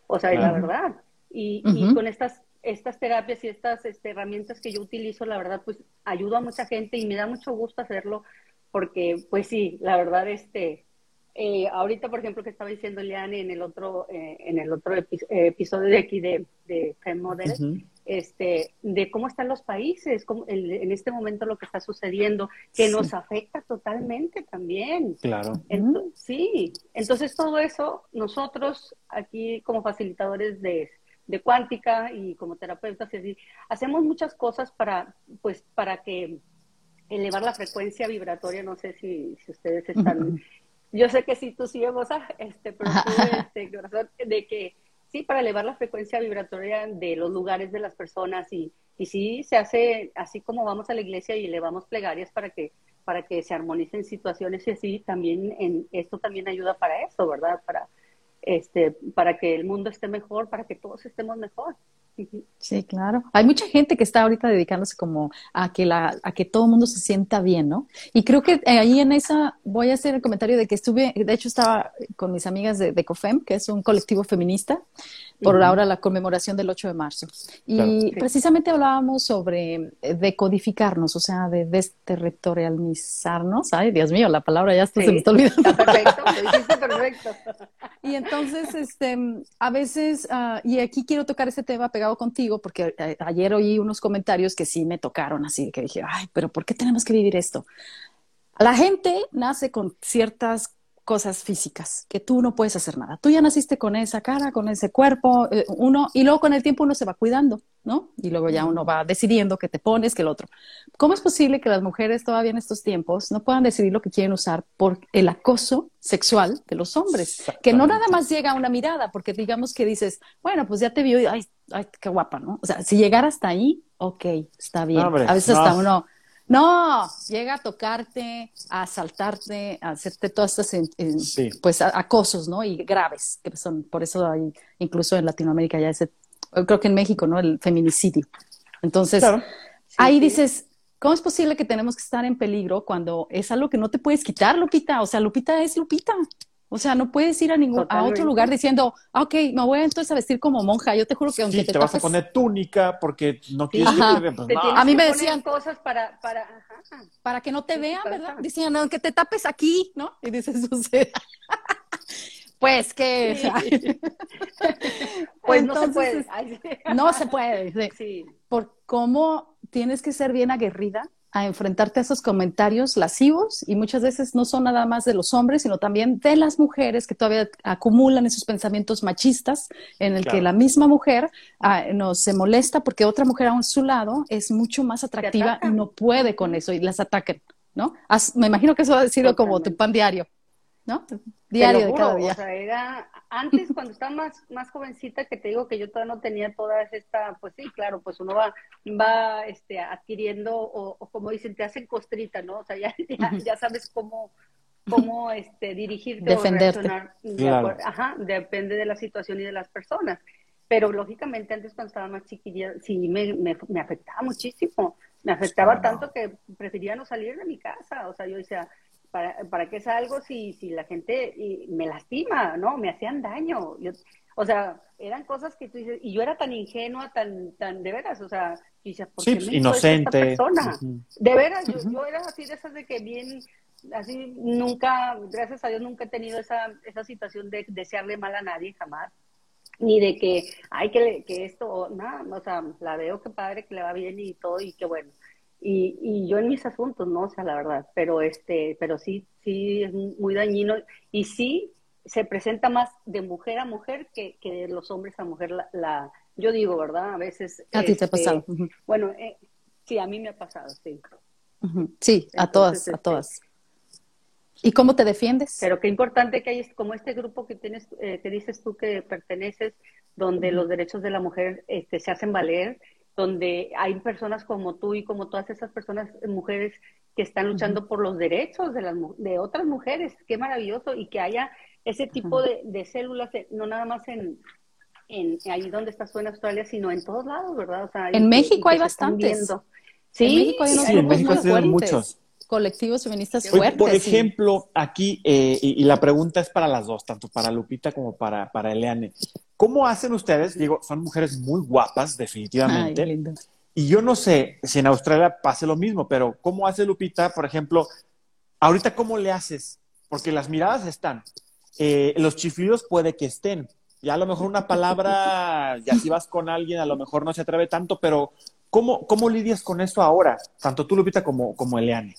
o sea, es la verdad. Y, y, con estas, estas terapias y estas este, herramientas que yo utilizo, la verdad, pues ayudo a mucha gente y me da mucho gusto hacerlo, porque, pues sí, la verdad, este, eh, ahorita, por ejemplo, que estaba diciendo Liane en el otro, eh, en el otro episodio de aquí de, de Femme Model, este, de cómo están los países, cómo, en este momento lo que está sucediendo, que nos afecta totalmente también. Claro. sí, entonces todo eso, nosotros aquí como facilitadores de, de cuántica y como terapeutas, hacemos muchas cosas para, pues, para que elevar la frecuencia vibratoria, no sé si, si ustedes están... Yo sé que sí, tú sí, este, pero tú, este, de que sí, para elevar la frecuencia vibratoria de los lugares de las personas y, y sí se hace así como vamos a la iglesia y elevamos plegarias para que para que se armonicen situaciones y así también en esto también ayuda para eso, ¿verdad? Para este para que el mundo esté mejor, para que todos estemos mejor. Sí, claro. Hay mucha gente que está ahorita dedicándose como a que la, a que todo el mundo se sienta bien, ¿no? Y creo que ahí en esa voy a hacer el comentario de que estuve, de hecho estaba con mis amigas de, de COFEM, que es un colectivo feminista, por ahora la conmemoración del 8 de marzo. Y precisamente hablábamos sobre eh, decodificarnos, o sea, de desterritorializarnos. Ay, Dios mío, la palabra ya está, se me está olvidando. perfecto, lo dijiste perfecto. Y entonces, este, a veces, uh, y aquí quiero tocar ese tema pegado contigo, porque eh, ayer oí unos comentarios que sí me tocaron así, que dije, ay, pero ¿por qué tenemos que vivir esto? La gente nace con ciertas cosas físicas, que tú no puedes hacer nada. Tú ya naciste con esa cara, con ese cuerpo, eh, uno, y luego con el tiempo uno se va cuidando, ¿no? Y luego ya uno va decidiendo qué te pones, que el otro. ¿Cómo es posible que las mujeres todavía en estos tiempos no puedan decidir lo que quieren usar por el acoso sexual de los hombres? Que no nada más llega a una mirada, porque digamos que dices, bueno, pues ya te vio y, ay, ay qué guapa, ¿no? O sea, si llegara hasta ahí, ok, está bien. a veces está uno no, llega a tocarte, a asaltarte, a hacerte todas estas pues acosos, ¿no? Y graves, que son, por eso hay, incluso en Latinoamérica ya ese, creo que en México, ¿no? El feminicidio. Entonces, ahí dices, ¿cómo es posible que tenemos que estar en peligro cuando es algo que no te puedes quitar, Lupita? O sea, Lupita es Lupita. O sea, no puedes ir a ningún a otro lugar diciendo, ah, ok, me voy entonces a vestir como monja. Yo te juro que aunque sí, te, te vas a poner túnica porque no quieres que te vean. Pues, A mí me decían cosas para para para que no te vean, ¿verdad? Decían, aunque te tapes aquí, ¿no? Y dices, sucede. pues que pues no se puede. no se puede. Sí. Por cómo tienes que ser bien aguerrida a enfrentarte a esos comentarios lascivos y muchas veces no son nada más de los hombres, sino también de las mujeres que todavía acumulan esos pensamientos machistas en el que la misma mujer ah, no, se molesta porque otra mujer a su lado es mucho más atractiva y no puede con eso y las ataquen, ¿no? me imagino que eso ha sido como tu pan diario. ¿No? Diario de cada día. O sea, era antes cuando estaba más, más jovencita que te digo que yo todavía no tenía toda esta, pues sí, claro, pues uno va, va este, adquiriendo o, como dicen, te hacen costrita, ¿no? O sea, ya, ya, sabes cómo, cómo este, dirigirte Defenderte. o Ajá, depende de la situación y de las personas. Pero lógicamente antes cuando estaba más chiquilla, sí me, me, me afectaba muchísimo. Me afectaba tanto que prefería no salir de mi casa. O sea, yo decía, ¿para, para qué salgo si, si la gente me lastima, ¿no? Me hacían daño. Yo, O sea, eran cosas que tú dices, y yo era tan ingenua, tan, tan de veras, o sea, y ¿por sí, qué me inocente. persona? De veras, yo, yo era así de esas de que bien, así nunca, gracias a Dios nunca he tenido esa, esa situación de desearle mal a nadie, jamás. Ni de que, ay, que, que esto, nada, o sea, la veo que padre, que le va bien y todo, y qué bueno. Y, y yo en mis asuntos, no, o sea, la verdad, pero este, pero sí, sí es muy dañino, y sí se presenta más de mujer a mujer que, que de los hombres a mujer la, yo digo, ¿verdad? A veces... A ti te ha este, pasado. Bueno, eh, sí, a mí me ha pasado, sí. Sí, a todas, a este, todas. ¿Y cómo te defiendes? Pero qué importante que hay como este grupo que tienes, eh, que dices tú que perteneces, donde los derechos de la mujer este, se hacen valer, donde hay personas como tú y como todas esas personas, mujeres que están luchando por los derechos de, las, de otras mujeres. Qué maravilloso y que haya ese tipo de, de, células, eh, no nada más en, en, ahí donde estás tú en Australia, sino en todos lados, ¿verdad? O sea, en México hay bastantes. Sí, en México hay unos sí, grupos México muy muchos. Colectivos feministas fuertes. Por ejemplo, aquí, eh, y, y, la pregunta es para las dos, tanto para Lupita como para, para Eleane. ¿Cómo hacen ustedes? Digo, son mujeres muy guapas, definitivamente. Ay, lindo. Y yo no sé si en Australia pase lo mismo, pero ¿cómo hace Lupita, por ejemplo? Ahorita, ¿cómo le haces? Porque las miradas están, eh, los chiflidos puede que estén. Ya a lo mejor una palabra, ya si vas con alguien, a lo mejor no se atreve tanto, pero ¿cómo, cómo lidias con eso ahora? Tanto tú, Lupita, como, como Eleane.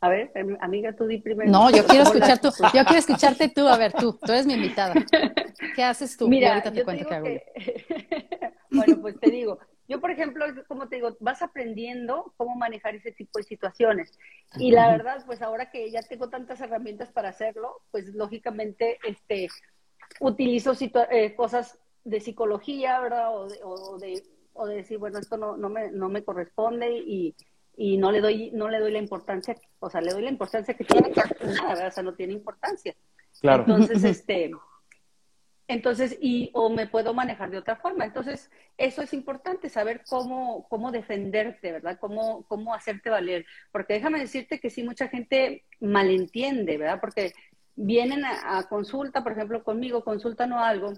A ver, em, amiga, tú di primero. No, yo quiero escuchar tú, yo quiero escucharte tú, a ver, tú, tú eres mi invitada. ¿Qué haces tú? Mira, y ahorita te cuento qué hago que... bueno, pues te digo, yo por ejemplo, como te digo, vas aprendiendo cómo manejar ese tipo de situaciones. Y la verdad, pues ahora que ya tengo tantas herramientas para hacerlo, pues lógicamente este utilizo eh, cosas de psicología, ¿verdad? O de, o de, o de decir, bueno, esto no, no, me, no me corresponde y y no le doy no le doy la importancia, o sea, le doy la importancia que tiene que nada, o sea, no tiene importancia. Claro. Entonces, este entonces y o me puedo manejar de otra forma. Entonces, eso es importante saber cómo cómo defenderte, ¿verdad? Cómo cómo hacerte valer, porque déjame decirte que sí mucha gente malentiende, ¿verdad? Porque vienen a, a consulta, por ejemplo, conmigo, consultan o algo,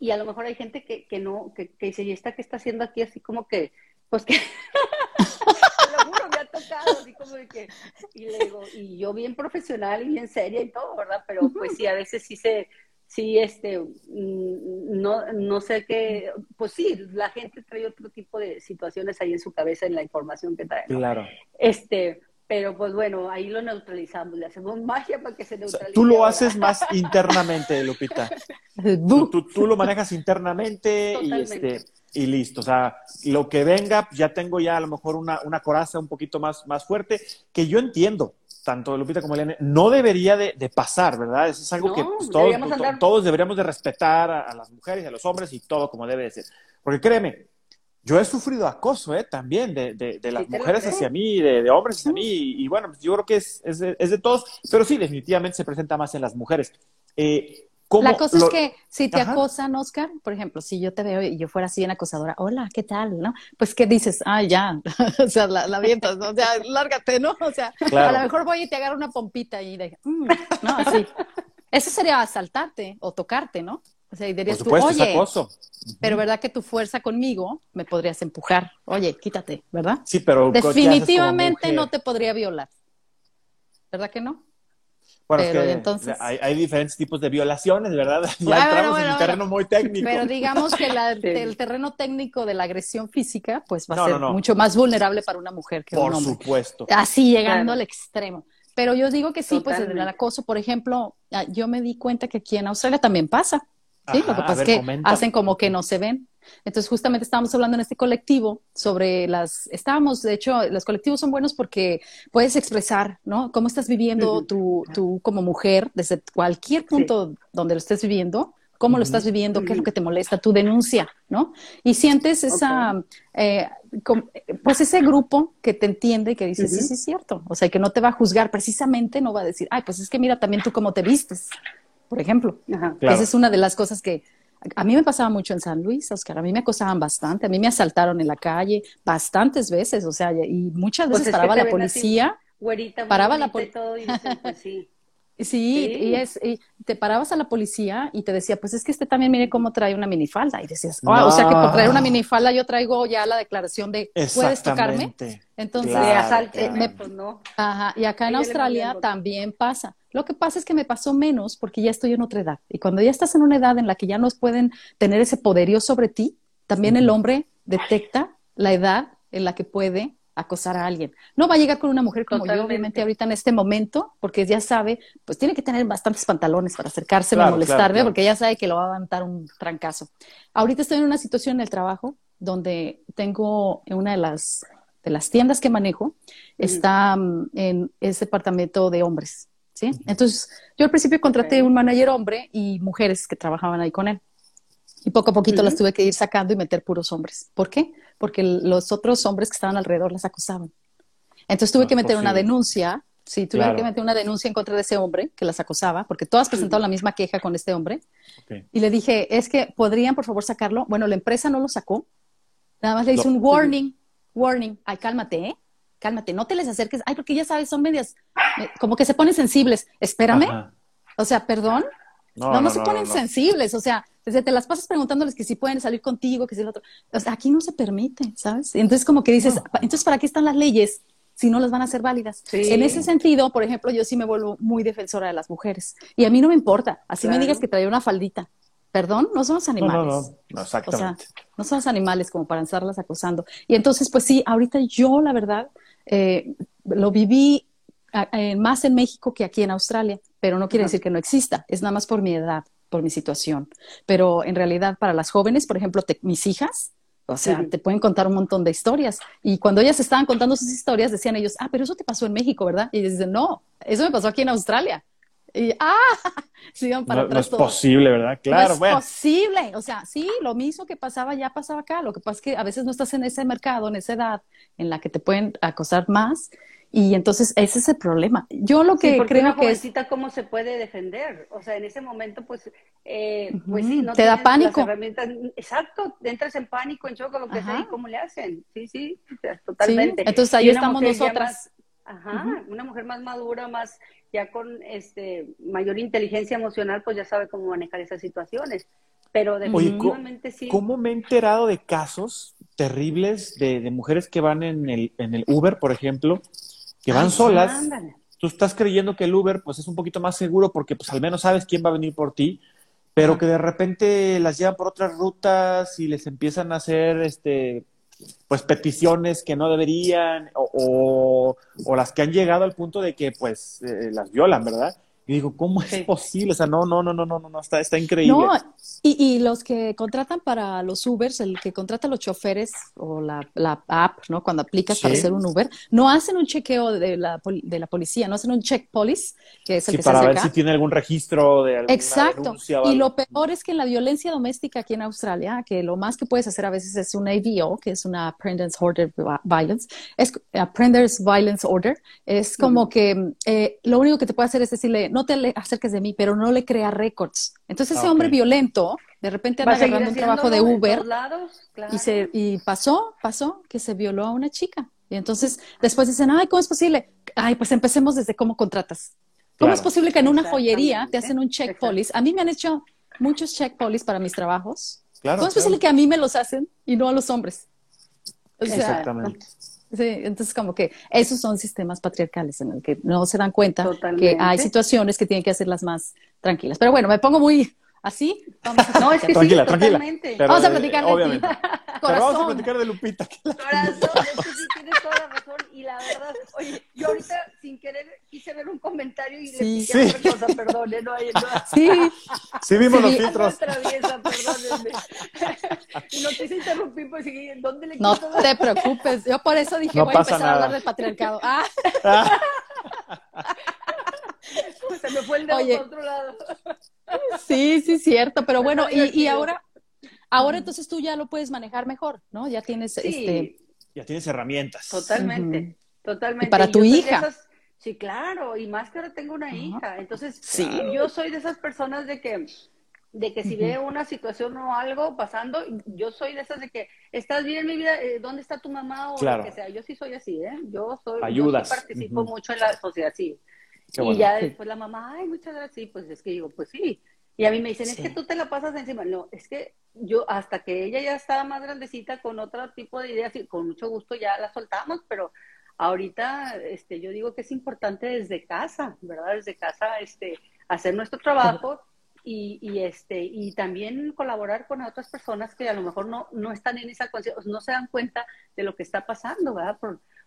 y a lo mejor hay gente que, que no, que, que dice, ¿y esta qué está haciendo aquí? Así como que, pues que, lo juro, me ha tocado, así como de que, y le digo, y yo bien profesional y bien seria y todo, ¿verdad? Pero pues sí, a veces sí se, sí, este, mm, no, no sé qué, pues sí, la gente trae otro tipo de situaciones ahí en su cabeza en la información que trae. ¿no? Claro. Este, pero pues bueno, ahí lo neutralizamos, le hacemos magia para que se neutralice. Tú lo ahora. haces más internamente, Lupita. Tú, tú, tú lo manejas internamente y, Totalmente. este, y listo. O sea, lo que venga, ya tengo ya a lo mejor una, una coraza un poquito más, más fuerte, que yo entiendo, tanto Lupita como Eliane, no debería de, de pasar, ¿verdad? Eso es algo No, que pues, todos, deberíamos to- todos deberíamos de respetar a, a las mujeres a los hombres y todo como debe de ser. Porque créeme, yo he sufrido acoso, ¿eh? También de, de, de las Sí, mujeres hacia mí, de, de hombres hacia mí, y, y bueno, yo creo que es, es, es de todos, pero sí, definitivamente se presenta más en las mujeres. Eh, ¿cómo La cosa lo- es que si te Ajá. acosan, Oscar, por ejemplo, si yo te veo y yo fuera así en acosadora, hola, ¿qué tal? ¿No? Pues, ¿qué dices? Ah, ya, o sea, la, la avientas, ¿no? o sea, lárgate, ¿no? O sea, Claro. a lo mejor voy y te agarro una pompita y de, mm, no, así. Eso sería asaltarte o tocarte, ¿no? O sea, y dirías tú, supuesto, oye, acoso. pero ¿verdad que tu fuerza conmigo me podrías empujar? Oye, quítate, ¿verdad? Sí, pero ¿qué haces como Definitivamente no te podría violar. ¿Verdad que no? Bueno, pero, es que ¿y entonces? hay, hay diferentes tipos de violaciones, ¿verdad? Ya Bueno, entramos bueno, en un bueno. terreno muy técnico. Pero digamos que la- Sí. el terreno técnico de la agresión física, pues va a No, ser no, no. mucho más vulnerable para una mujer que Por un hombre. supuesto. Así, llegando Claro. al extremo. Pero yo digo que sí, pues el Totalmente. acoso, por ejemplo, ah, yo me di cuenta que aquí en Australia también pasa. Sí, Ajá, lo que pasa ver, es que hacen como que no se ven. Entonces, justamente estábamos hablando en este colectivo sobre las, estábamos, de hecho, los colectivos son buenos porque puedes expresar, ¿no? Cómo estás viviendo Ujú. tú, tú como mujer, desde cualquier punto donde lo estés viviendo, cómo lo Ujú. estás viviendo, qué es lo que te molesta, tu denuncia, ¿no? Y sientes esa, eh, com- pues ese grupo que te entiende y que dice, sí, Ujú. sí, es cierto. O sea, que no te va a juzgar precisamente, no va a decir, ay, pues es que mira también tú cómo te vistes, por ejemplo. Ajá. Claro. Esa es una de las cosas que a mí me pasaba mucho en San Luis, Oscar. A mí me acosaban bastante. A mí me asaltaron en la calle bastantes veces. O sea, y muchas Pues veces paraba la policía. Güerita, Paraba la dicen, pues sí. Sí, Y, es, y te parabas a la policía y te decía, pues es que este también mire cómo trae una minifalda. Y decías, oh, o sea que por traer una minifalda yo traigo ya la declaración de, ¿puedes tocarme? Entonces, eh, pues no. Ajá, y acá en Australia también pasa. Lo que pasa es que me pasó menos porque ya estoy en otra edad. Y cuando ya estás en una edad en la que ya no pueden tener ese poderío sobre ti, también el hombre detecta la edad en la que puede acosar a alguien. No va a llegar con una mujer como yo, obviamente, ahorita en este momento, porque ya sabe, pues tiene que tener bastantes pantalones para acercarse a molestarme, porque ya sabe que lo va a dar un trancazo. Ahorita estoy en una situación en el trabajo donde tengo en una de las, de las tiendas que manejo, está mm, en ese departamento de hombres. ¿Sí? Entonces, yo al principio contraté un manager hombre y mujeres que trabajaban ahí con él. Y poco a poquito las tuve que ir sacando y meter puros hombres. ¿Por qué? Porque los otros hombres que estaban alrededor las acosaban. Entonces tuve que meter una denuncia, sí, tuve que meter una denuncia en contra de ese hombre que las acosaba, porque todas presentaron la misma queja con este hombre. Y le dije, es que podrían por favor sacarlo. Bueno, la empresa no lo sacó. Nada más le hice un warning, warning. Ay, cálmate, ¿eh? Cálmate, no te les acerques. Ay, porque ya sabes, son medias, eh, como que se ponen sensibles. Espérame. O sea, perdón. No, no, se ponen sensibles. O sea, desde te las pasas preguntándoles que si pueden salir contigo, que si el otro. O sea, aquí no se permite, ¿sabes? Entonces, como que dices, entonces, ¿para qué están las leyes si no las van a hacer válidas? En ese sentido, por ejemplo, yo sí me vuelvo muy defensora de las mujeres. Y a mí no me importa. Así me digas que traía una faldita. Perdón, no somos animales. No, no, no, exactamente. O sea, no somos animales como para estarlas acosando. Y entonces, pues sí, ahorita yo, la verdad, eh, lo viví más en México que aquí en Australia, pero no quiere decir que no exista, es nada más por mi edad por mi situación. Pero en realidad para las jóvenes, por ejemplo, mis hijas, o sea, te pueden contar un montón de historias. Y cuando ellas estaban contando sus historias, decían ellos, ah, pero eso te pasó en México, ¿verdad? Y ellos dicen, no, eso me pasó aquí en Australia. Y, ah, sigan para no, es posible, ¿verdad? Claro, no es posible. O sea, sí, lo mismo que pasaba ya pasaba acá. Lo que pasa es que a veces no estás en ese mercado, en esa edad en la que te pueden acosar más y entonces ese es el problema. Yo lo que creo una que es... ¿cómo se puede defender? O sea, en ese momento, pues, eh, pues sí, no te da pánico. Exacto, entras en pánico, en shock, lo que sea, ¿y cómo le hacen? Sí, sí, totalmente. Entonces ahí estamos nosotras. Ajá, una mujer más madura, más ya con este mayor inteligencia emocional, pues ya sabe cómo manejar esas situaciones. Pero definitivamente sí. ¿Cómo me he enterado de casos terribles de, de mujeres que van en el, en el Uber, por ejemplo, que van solas. Tú estás creyendo que el Uber pues es un poquito más seguro porque pues al menos sabes quién va a venir por ti, pero que de repente las llevan por otras rutas y les empiezan a hacer este pues peticiones que no deberían o, o, las que han llegado al punto de que pues eh, las violan, ¿verdad? Y digo, ¿cómo es posible? O sea, no, no, no, no, no, no, está, está increíble. No, y, y, los que contratan para los Ubers, el que contrata a los choferes o la, la app, ¿no? Cuando aplicas para hacer un Uber, no hacen un chequeo de la, de la policía, no hacen un check police, que es el que para se ver si tiene algún registro de alguna Exacto. Y lo peor es que en la violencia doméstica aquí en Australia, que lo más que puedes hacer a veces es un AVO, que es una Apprentice Order Violence, es Apprentice Violence Order, es como que eh, lo único que te puede hacer es decirle, no te le acerques de mí, pero no le crea récords. Entonces ese hombre violento, de repente anda agarrando un trabajo de Uber y, se, y pasó, pasó que se violó a una chica. Y entonces después dicen, ay, ¿cómo es posible? Ay, pues empecemos desde cómo contratas. ¿Cómo es posible que en una joyería te hacen un check police? A mí me han hecho muchos check police para mis trabajos. ¿Cómo es posible que a mí me los hacen y no a los hombres? Exactamente. Sí, entonces como que esos son sistemas patriarcales en el que no se dan cuenta que hay situaciones que tienen que hacerlas más tranquilas. Pero bueno, me pongo muy así. Vamos a no, es que tranquila, sí, tranquila. vamos a platicar de obviamente. ti. Pero vamos a platicar de Lupita. Corazón, es que sí tienes toda la razón. La verdad, oye, yo ahorita sin querer quise ver un comentario y sí, le sí. otra cosa, perdón, no hay no. Sí. Sí vimos los filtros. Traviesa, perdónenme. y no quise interrumpir, pues ¿dónde le No te preocupes, yo por eso dije, no voy a empezar nada. a hablar del patriarcado. Ah. Se me fue el dedo Oye. por otro lado. Sí, sí, cierto, pero bueno, y, y ahora, ahora entonces tú ya lo puedes manejar mejor, ¿no? Ya tienes, Sí. este, Ya tienes herramientas. Totalmente, totalmente. Y para tu hija. esas- sí, claro, y más que ahora tengo una hija. Entonces, Sí. yo soy de esas personas de que, de que si veo una situación o algo pasando, yo soy de esas de que, ¿estás bien mi vida? Eh, ¿Dónde está tu mamá? O Claro. lo que sea. Yo sí soy así, ¿eh? Yo soy, Ayudas. yo sí participo mucho en la sociedad, sí. y ya después la mamá, ay, muchas gracias, sí, pues es que digo, pues sí. Y a mí me dicen, es que tú te la pasas encima. No, es que yo, hasta que ella ya estaba más grandecita, con otro tipo de ideas, y con mucho gusto ya la soltamos, pero ahorita, este, yo digo que es importante desde casa, ¿verdad? Desde casa, este, hacer nuestro trabajo y, y, este, y también colaborar con otras personas que a lo mejor no, no están en esa conciencia, no se dan cuenta de lo que está pasando, ¿verdad?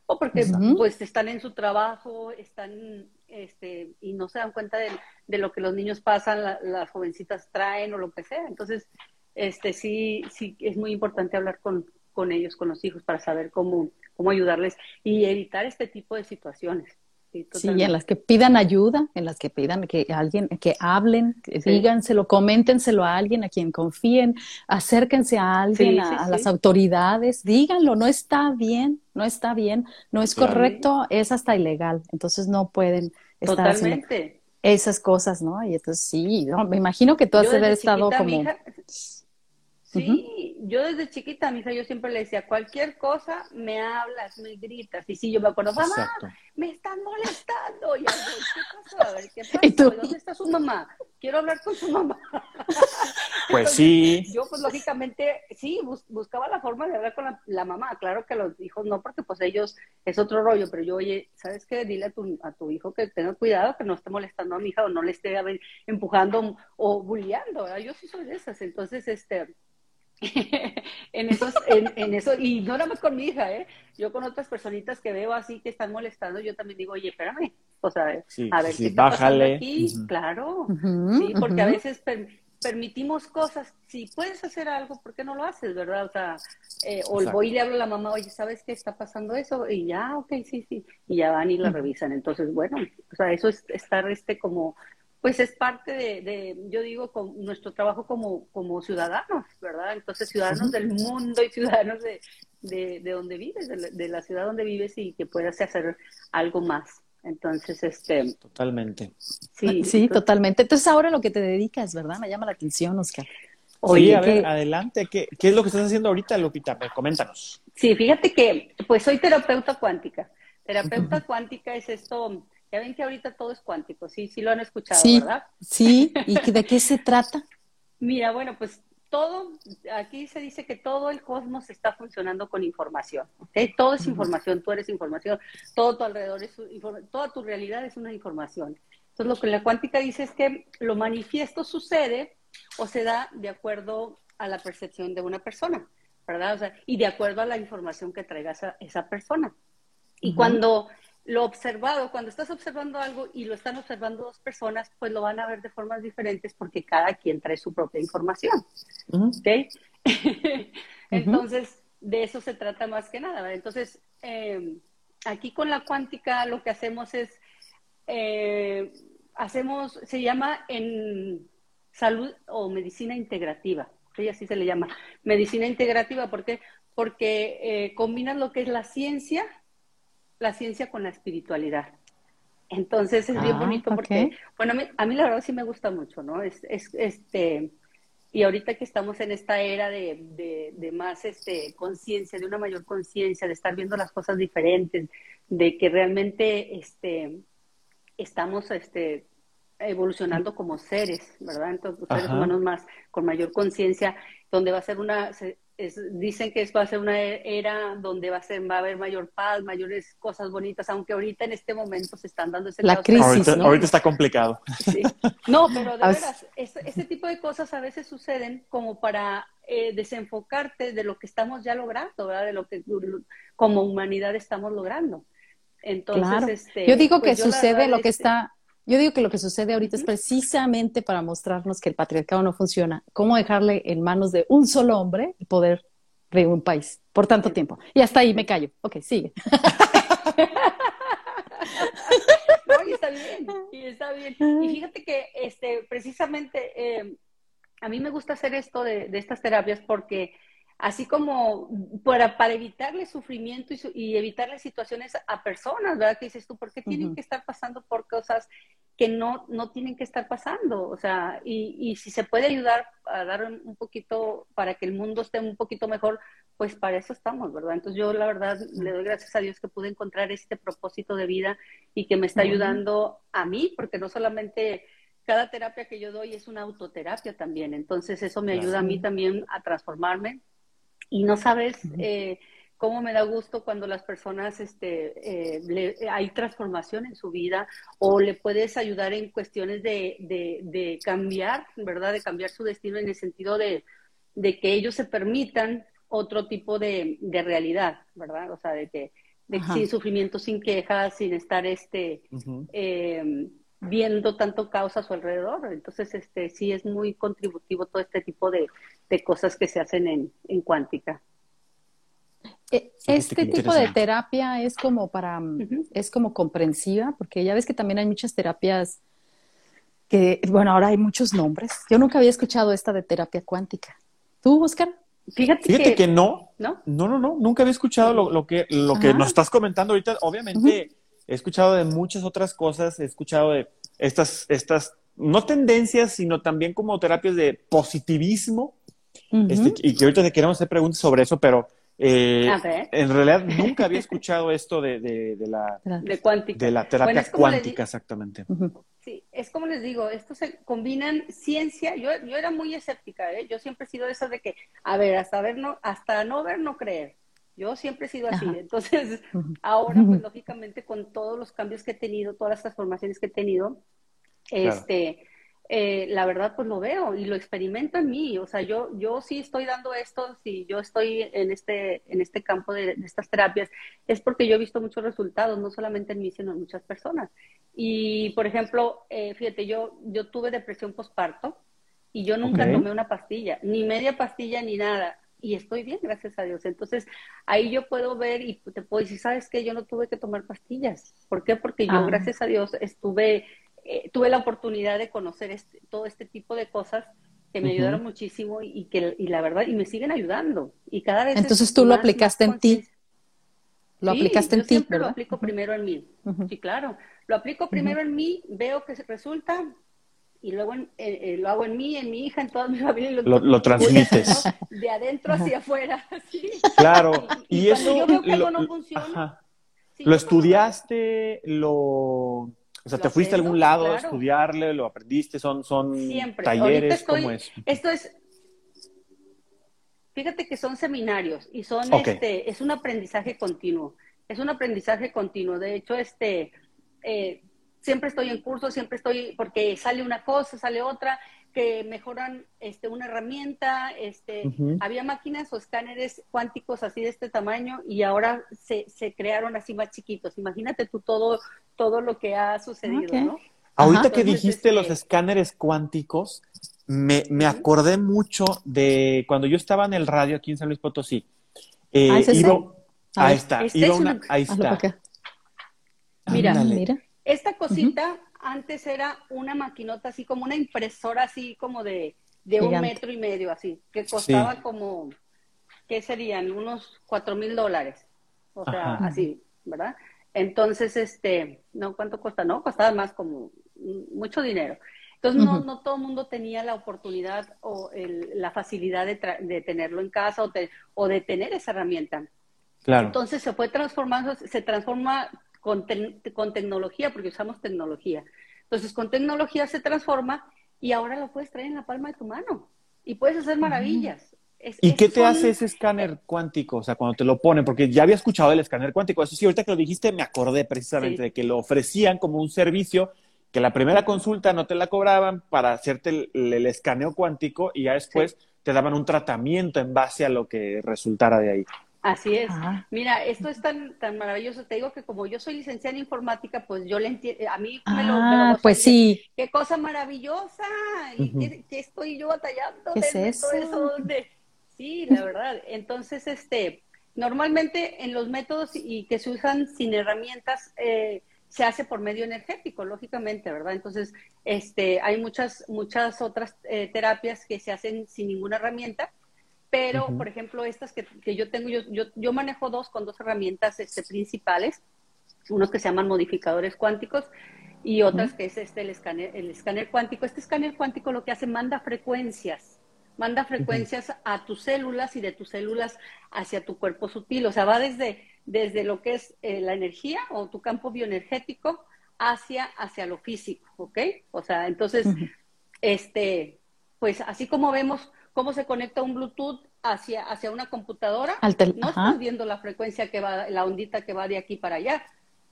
o porque pues están en su trabajo, están este, y no se dan cuenta de, de lo que los niños pasan, las jovencitas traen o lo que sea. Entonces, este sí, sí es muy importante hablar con, con ellos, con los hijos, para saber cómo, cómo ayudarles y evitar este tipo de situaciones. Sí, en las que pidan ayuda, en las que pidan que alguien, que hablen, que díganselo, coméntenselo a alguien a quien confíen, acérquense a alguien, a, las autoridades, díganlo, no está bien, no está bien, no es correcto, es hasta ilegal, entonces no pueden estar Totalmente. esas cosas, ¿no? Y entonces sí, me imagino que tú has de haber estado como... Sí, yo desde chiquita, mi hija, yo siempre le decía, cualquier cosa, me hablas, me gritas. Y sí, yo me acuerdo, mamá, me están molestando. Y yo, ¿qué pasó? A ver, ¿qué pasó? ¿Dónde está su mamá? Quiero hablar con su mamá. Pues sí. Yo, pues lógicamente, sí, buscaba la forma de hablar con la, mamá. Claro que los hijos no, porque pues ellos es otro rollo. Pero yo, oye, ¿sabes qué? Dile a tu, a tu hijo que tenga cuidado, que no esté molestando a mi hija o no le esté empujando o bulleando. Yo sí soy de esas. Entonces, este en, esos, en, eso, y no nada más con mi hija, ¿eh? Yo con otras personitas que veo así que están molestando, yo también digo, oye, espérame, o sea, a ver, ¿qué está pasando aquí? Claro, sí, porque a veces permitimos cosas, si puedes hacer algo, ¿por qué no lo haces, verdad? O sea, eh, o voy y le hablo a la mamá, oye, ¿sabes qué está pasando eso? Y ya, ok, sí, sí, y ya van y la revisan. Entonces, bueno, o sea, eso es estar este como pues es parte de, yo digo, con nuestro trabajo como, como ciudadanos, ¿verdad? Entonces, ciudadanos del mundo y ciudadanos de, de, donde vives, de la, ciudad donde vives y que puedas hacer algo más. Entonces, este... Totalmente. Sí, sí totalmente. Entonces, ahora lo que te dedicas, ¿verdad? Me llama la atención, Oscar. Oye, a ver, adelante. ¿Qué, ¿Qué, es lo que estás haciendo ahorita, Lupita? Coméntanos. Sí, fíjate que, pues soy terapeuta cuántica. Terapeuta cuántica es esto ya ven que ahorita todo es cuántico, sí, sí lo han escuchado, ¿verdad? Sí, ¿y de qué se trata? Mira, bueno, pues todo, aquí se dice que todo el cosmos está funcionando con información, ¿ok? Todo es información, tú eres información, todo tu alrededor es, toda tu realidad es una información. Entonces, lo que la cuántica dice es que lo manifiesto sucede o se da de acuerdo a la percepción de una persona, ¿verdad? O sea, y de acuerdo a la información que traiga esa, esa persona. Y cuando lo observado, cuando estás observando algo y lo están observando dos personas, pues lo van a ver de formas diferentes porque cada quien trae su propia información. Entonces, de eso se trata más que nada. Entonces, em, aquí con la cuántica lo que hacemos es, eh, hacemos, se llama en salud o medicina integrativa. ¿sí? Así se le llama. Medicina integrativa, ¿por qué? Porque eh, combinan lo que es la ciencia, la ciencia con la espiritualidad. Entonces es bien ah, bonito porque, bueno, a mí, la verdad sí me gusta mucho, ¿no? Es, es, este, y ahorita que estamos en esta era de, de, más este, conciencia, de una mayor conciencia, de estar viendo las cosas diferentes, de que realmente este, estamos este, evolucionando como seres, ¿verdad? Entonces, seres humanos más, con mayor conciencia, donde va a ser una, dicen que va a ser una era donde va a, ser, va a haber mayor paz, mayores cosas bonitas, aunque ahorita en este momento se están dando ese La crisis, ahorita, está complicado. No, pero de veras, este, tipo de cosas a veces suceden como para eh, desenfocarte de lo que estamos ya logrando, ¿verdad? De lo que como humanidad estamos logrando. Entonces, este, yo digo que pues sucede lo que este está yo digo que lo que sucede ahorita es precisamente para mostrarnos que el patriarcado no funciona. ¿Cómo dejarle en manos de un solo hombre el poder de un país por tanto tiempo? Y hasta ahí me callo. Ok, sigue. no, y está bien, y está bien. Y fíjate que este, precisamente eh, a mí me gusta hacer esto de, de estas terapias porque así como para, para evitarle sufrimiento y, y, evitarle situaciones a personas, ¿verdad? Que dices tú, ¿por qué tienen que estar pasando por cosas que no, no tienen que estar pasando. O sea, y, y si se puede ayudar a dar un, poquito para que el mundo esté un poquito mejor, pues para eso estamos, ¿verdad? Entonces yo la verdad le doy gracias a Dios que pude encontrar este propósito de vida y que me está ayudando a mí, porque no solamente cada terapia que yo doy es una autoterapia también, entonces eso me ayuda a mí también a transformarme. Y no sabes, eh, cómo me da gusto cuando las personas este, eh, hay transformación en su vida o le puedes ayudar en cuestiones de, de, cambiar, ¿verdad? De cambiar su destino en el sentido de, de que ellos se permitan otro tipo de, realidad, ¿verdad? O sea, de que sin sufrimiento, sin quejas, sin estar este, em, viendo tanto caos a su alrededor. Entonces, este, sí es muy contributivo todo este tipo de, cosas que se hacen en, en cuántica. E, este tipo de terapia es como para, es como comprensiva, porque ya ves que también hay muchas terapias que, bueno, ahora hay muchos nombres. Yo nunca había escuchado esta de terapia cuántica. ¿Tú, Oscar? Fíjate, que, no, no, no, no, no, nunca había escuchado lo, que, lo que nos estás comentando ahorita. Obviamente he escuchado de muchas otras cosas, he escuchado de estas, estas, no tendencias, sino también como terapias de positivismo, este, y que ahorita te queremos hacer preguntas sobre eso, pero eh, en realidad nunca había escuchado esto de, de, la, de, la terapia cuántica, exactamente. Sí, es como les digo, esto se combinan ciencia. Yo, yo era muy escéptica, ¿eh? yo siempre he sido esa de que, a ver, hasta ver no, hasta no ver, no creer. Yo siempre he sido así. Entonces, ahora, pues lógicamente, con todos los cambios que he tenido, todas las transformaciones que he tenido, este eh, la verdad pues lo veo y lo experimento en mí. O sea, yo, yo sí estoy dando esto, si yo estoy en este, en este campo de, estas terapias, es porque yo he visto muchos resultados, no solamente en mí, sino en muchas personas. Y, por ejemplo, eh, fíjate, yo, yo tuve depresión postparto y yo nunca tomé una pastilla, ni media pastilla, ni nada. Y estoy bien, gracias a Dios. Entonces, ahí yo puedo ver y te puedo decir, ¿sabes qué? Yo no tuve que tomar pastillas. ¿Por qué? Porque yo, ah. gracias a Dios, estuve eh, tuve la oportunidad de conocer este, todo este tipo de cosas que me ayudaron muchísimo y, que y la verdad y me siguen ayudando y cada vez entonces tú lo aplicaste en ti lo aplicaste en ti siempre lo aplico primero en mí sí claro lo aplico primero en mí veo que se resulta y luego eh, eh, lo hago en mí, en mi hija, en toda mi familia. Lo, lo, transmites. De adentro hacia afuera. ¿sí? Claro. Y, eso. Yo veo que algo no funciona. ¿Lo estudiaste? ¿Lo o sea, ¿te fuiste a algún lado a estudiarle? ¿Lo aprendiste? ¿Son, son talleres? ¿Cómo es? Esto es, fíjate que son seminarios y son, este, es un aprendizaje continuo. Es un aprendizaje continuo. De hecho, este, eh, siempre estoy en curso, siempre estoy, porque sale una cosa, sale otra, que mejoran este, una herramienta, este, había máquinas o escáneres cuánticos así de este tamaño y ahora se, se crearon así más chiquitos. Imagínate tú todo, todo lo que ha sucedido, ¿no? Ahorita que dijiste los este escáneres cuánticos, me, me, acordé mucho de cuando yo estaba en el radio aquí en San Luis Potosí. Eh, ¿Ah, ahí está, este ahí está. Mira, mira. Esta cosita antes era una maquinota así como una impresora así como de, de un metro y medio así, que costaba como, ¿qué serían? Unos cuatro mil dólares. O sea, así, ¿verdad? Entonces, este, no, ¿cuánto cuesta? No, costaba más como mucho dinero. Entonces, no, no todo el mundo tenía la oportunidad o la facilidad de, de, tenerlo en casa o, o de tener esa herramienta. Claro. Entonces se fue transformando, se transforma con, con tecnología, porque usamos tecnología. Entonces, con tecnología se transforma y ahora lo puedes traer en la palma de tu mano y puedes hacer maravillas. ¿Y qué te hace ese escáner cuántico? O sea, cuando te lo ponen, porque ya había escuchado el escáner cuántico. Eso sí, ahorita que lo dijiste, me acordé precisamente de que lo ofrecían como un servicio, que la primera consulta no te la cobraban para hacerte el, escaneo cuántico y ya después te daban un tratamiento en base a lo que resultara de ahí. Así es. Mira, esto es tan, tan maravilloso. Te digo que como yo soy licenciada en informática, pues yo le entiendo, a mí me lo, ah, Pues sí. Qué cosa maravillosa. ¿Y qué, estoy yo batallando? ¿Qué es eso? Sí, la verdad. Entonces, este, normalmente en los métodos y que se usan sin herramientas, eh, se hace por medio energético, lógicamente, ¿verdad? Entonces, este, hay muchas, muchas otras eh, terapias que se hacen sin ninguna herramienta pero, por ejemplo, estas que, que yo tengo, yo, yo, yo, manejo dos con dos herramientas este, principales, unos que se llaman modificadores cuánticos, y otras que es este el escáner, el escáner cuántico. Este escáner cuántico lo que hace, manda frecuencias, manda frecuencias a tus células y de tus células hacia tu cuerpo sutil. O sea, va desde, desde lo que es eh, la energía o tu campo bioenergético hacia, hacia lo físico, ¿ok? O sea, entonces, este, pues así como vemos cómo se conecta un Bluetooth hacia, hacia una computadora, no estás viendo la frecuencia que va, la ondita que va de aquí para allá,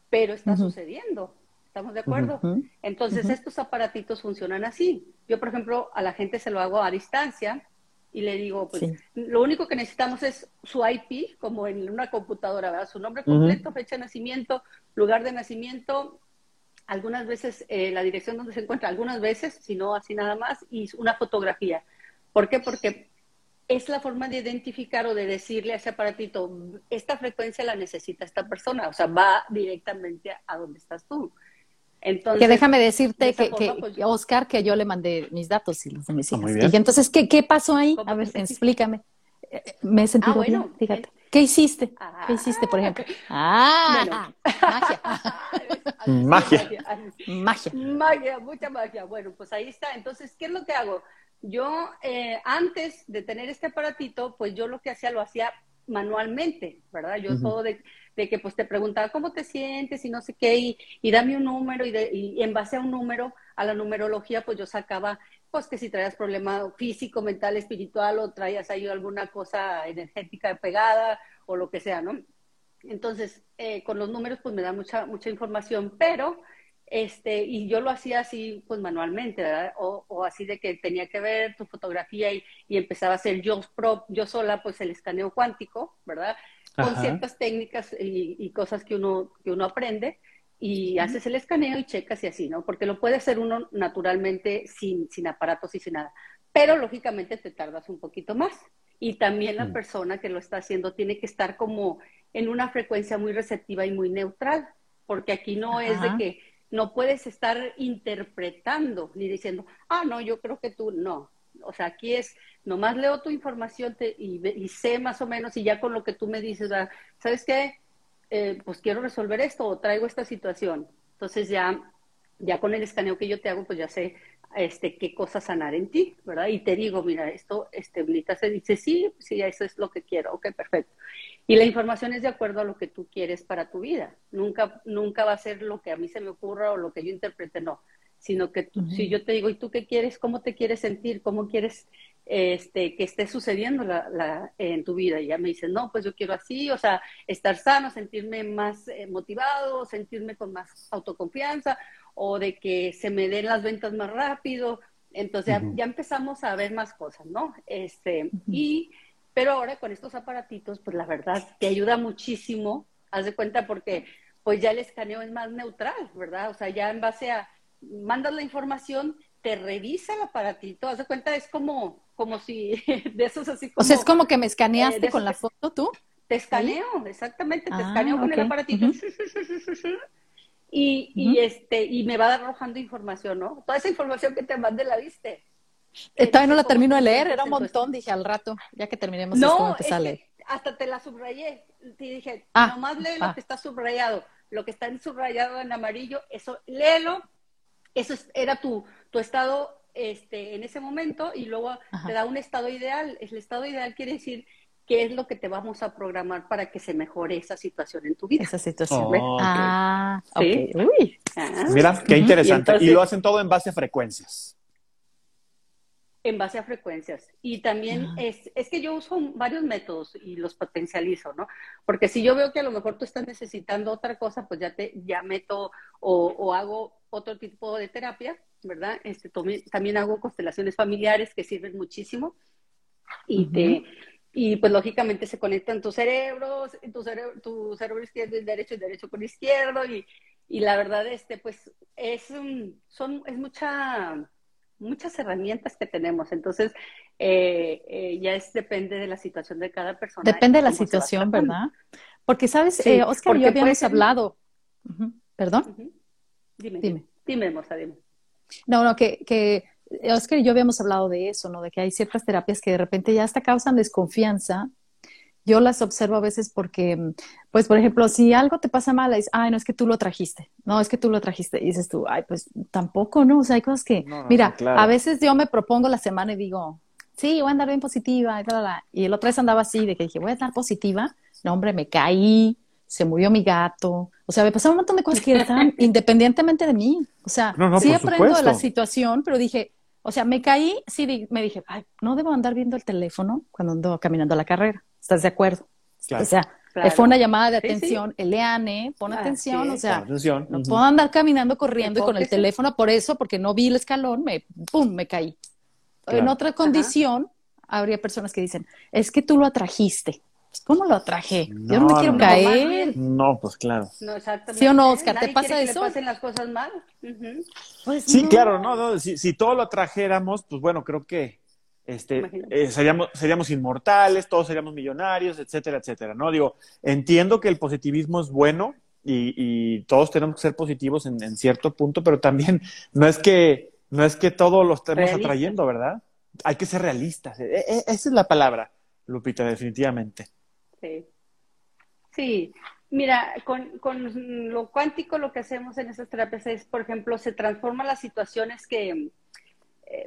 pero está sucediendo. ¿Estamos de acuerdo? Entonces, estos aparatitos funcionan así. Yo, por ejemplo, a la gente se lo hago a distancia y le digo, pues, lo único que necesitamos es su IP, como en una computadora, ¿verdad? Su nombre completo, fecha de nacimiento, lugar de nacimiento, algunas veces eh, la dirección donde se encuentra, algunas veces, si no así nada más, y una fotografía. ¿Por qué? Porque es la forma de identificar o de decirle a ese aparatito, esta frecuencia la necesita esta persona, o sea, va directamente a donde estás tú. Entonces, que déjame decirte que, pues, Oscar, que yo le mandé mis datos y los de mis ah, hijas. Y entonces, ¿qué, qué pasó ahí? A ver, explícame. Eh, eh, me he sentido ah, bueno, bien, fíjate. ¿Qué hiciste? Ah, ¿Qué hiciste, por ejemplo? Ah, magia. magia. Magia. Magia, mucha magia. Bueno, pues ahí está. Entonces, ¿qué es lo que hago? Yo, eh, antes de tener este aparatito, pues yo lo que hacía lo hacía manualmente, ¿verdad? Yo todo de, que pues te preguntaba cómo te sientes y no sé qué, y, dame un número, y, y, en base a un número, a la numerología, pues yo sacaba, pues que si traías problema físico, mental, espiritual, o traías ahí alguna cosa energética pegada, o lo que sea, ¿no? Entonces, eh, con los números, pues me da mucha, mucha información, pero este, y yo lo hacía así, pues manualmente, ¿verdad? O, así de que tenía que ver tu fotografía y, empezaba a hacer yo, yo sola, pues el escaneo cuántico, ¿verdad? Con ciertas técnicas y, cosas que uno, que uno aprende y haces el escaneo y checas y así, ¿no? Porque lo puede hacer uno naturalmente sin, sin aparatos y sin nada. Pero lógicamente te tardas un poquito más. Y también la persona que lo está haciendo tiene que estar como en una frecuencia muy receptiva y muy neutral, porque aquí no es de que no puedes estar interpretando ni diciendo, ah, no, yo creo que tú no. O sea, aquí es, nomás leo tu información y, sé más o menos y ya con lo que tú me dices, ¿sabes qué? Eh, pues quiero resolver esto o traigo esta situación. Entonces ya, ya con el escaneo que yo te hago, pues ya sé este, qué cosa sanar en ti, ¿verdad? Y te digo, mira, esto, este, Blita se dice, sí, sí, eso es lo que quiero, ok, perfecto. Y la información es de acuerdo a lo que tú quieres para tu vida. Nunca, nunca va a ser lo que a mí se me ocurra o lo que yo interprete, no. Sino que si yo te digo, ¿y tú qué quieres? ¿Cómo te quieres sentir? ¿Cómo quieres este, que esté sucediendo la, en tu vida? Y ya me dicen, no, pues yo quiero así, o sea, estar sano, sentirme más eh, motivado, sentirme con más autoconfianza, o de que se me den las ventas más rápido. Entonces ya, empezamos a ver más cosas, ¿no? Este, y pero ahora con estos aparatitos, pues la verdad te ayuda muchísimo, haz de cuenta porque pues ya el escaneo es más neutral, ¿verdad? O sea, ya en base a, mandas la información, te revisa el aparatito, haz de cuenta, es como, como si, de esos así como... O sea, es como que me escaneaste eh, con la foto tú. Te escaneo, exactamente, te ah, escaneo con el aparatito. Y, y, este, y me va arrojando información, ¿no? Toda esa información que te mande la viste. Eh, todavía no la termino de leer, era un montón, dije al rato, ya que terminemos no, esto, hasta te la subrayé. Te dije, ah, nomás lee lo ah. que está subrayado. Lo que está en subrayado en amarillo, eso, léelo. Eso era tu, tu estado este, en ese momento y luego te da un estado ideal. El estado ideal quiere decir qué es lo que te vamos a programar para que se mejore esa situación en tu vida. Esa situación. Oh, ah, ¿Sí? Uy. Ah. Mira, qué interesante. y, lo hacen todo en base a frecuencias. En base a frecuencias. Y también es, es que yo uso varios métodos y los potencializo, ¿no? Porque si yo veo que a lo mejor tú estás necesitando otra cosa, pues ya te, ya meto o, hago otro tipo de terapia, ¿verdad? Este, también hago constelaciones familiares que sirven muchísimo. Y te, y pues lógicamente se conectan tus cerebros, tu cerebro, tu cerebro izquierdo y derecho y derecho con izquierdo y, y la verdad este pues es son es mucha muchas herramientas que tenemos. Entonces, eh, eh, ya es depende de la situación de cada persona. Depende de la situación, ¿verdad? Porque, ¿sabes? Eh, Oscar y yo habíamos hablado. ¿Perdón? Dime, dime. Dime, Moza, dime. No, no, que, que Oscar y yo habíamos hablado de eso, ¿no? De que hay ciertas terapias que de repente ya hasta causan desconfianza yo las observo a veces porque, pues, por ejemplo, si algo te pasa mal, es, ay, no, es que tú lo trajiste, no, es que tú lo trajiste, y dices tú, ay, pues tampoco, ¿no? O sea, hay cosas que, mira, a veces yo me propongo la semana y digo, sí, voy a andar bien positiva, y, y el otro vez andaba así, de que dije, voy a andar positiva, no, hombre, me caí, se murió mi gato, o sea, me pasaron un montón de cosas que eran independientemente de mí, o sea, sí aprendo de la situación, pero dije, o sea, me caí, sí, me dije, ay, no debo andar viendo el teléfono cuando ando caminando a la carrera. ¿Estás de acuerdo? O sea, fue una llamada de atención. Eleane, pon atención, o sea, no puedo andar caminando, corriendo y con el teléfono por eso, porque no vi el escalón, me, pum, me caí. En otra condición, habría personas que dicen, es que tú lo atrajiste. Pues, ¿Cómo lo atraje? Yo no me quiero caer. No, pues claro. No, exactamente. ¿Sí o no, Oscar? ¿Te pasa eso? Que pasen las cosas mal. pues sí, claro, no, no si, si, todo lo trajéramos, pues bueno, creo que este, eh, seríamos, seríamos inmortales, todos seríamos millonarios, etcétera, etcétera, ¿no? Digo, entiendo que el positivismo es bueno y, y todos tenemos que ser positivos en, en, cierto punto, pero también no es que, no es que todo lo estemos atrayendo, ¿verdad? Hay que ser realistas. E, e, esa es la palabra, Lupita, definitivamente. Sí. Sí, Mira, con, con, lo cuántico lo que hacemos en esas terapias es, por ejemplo, se transforman las situaciones que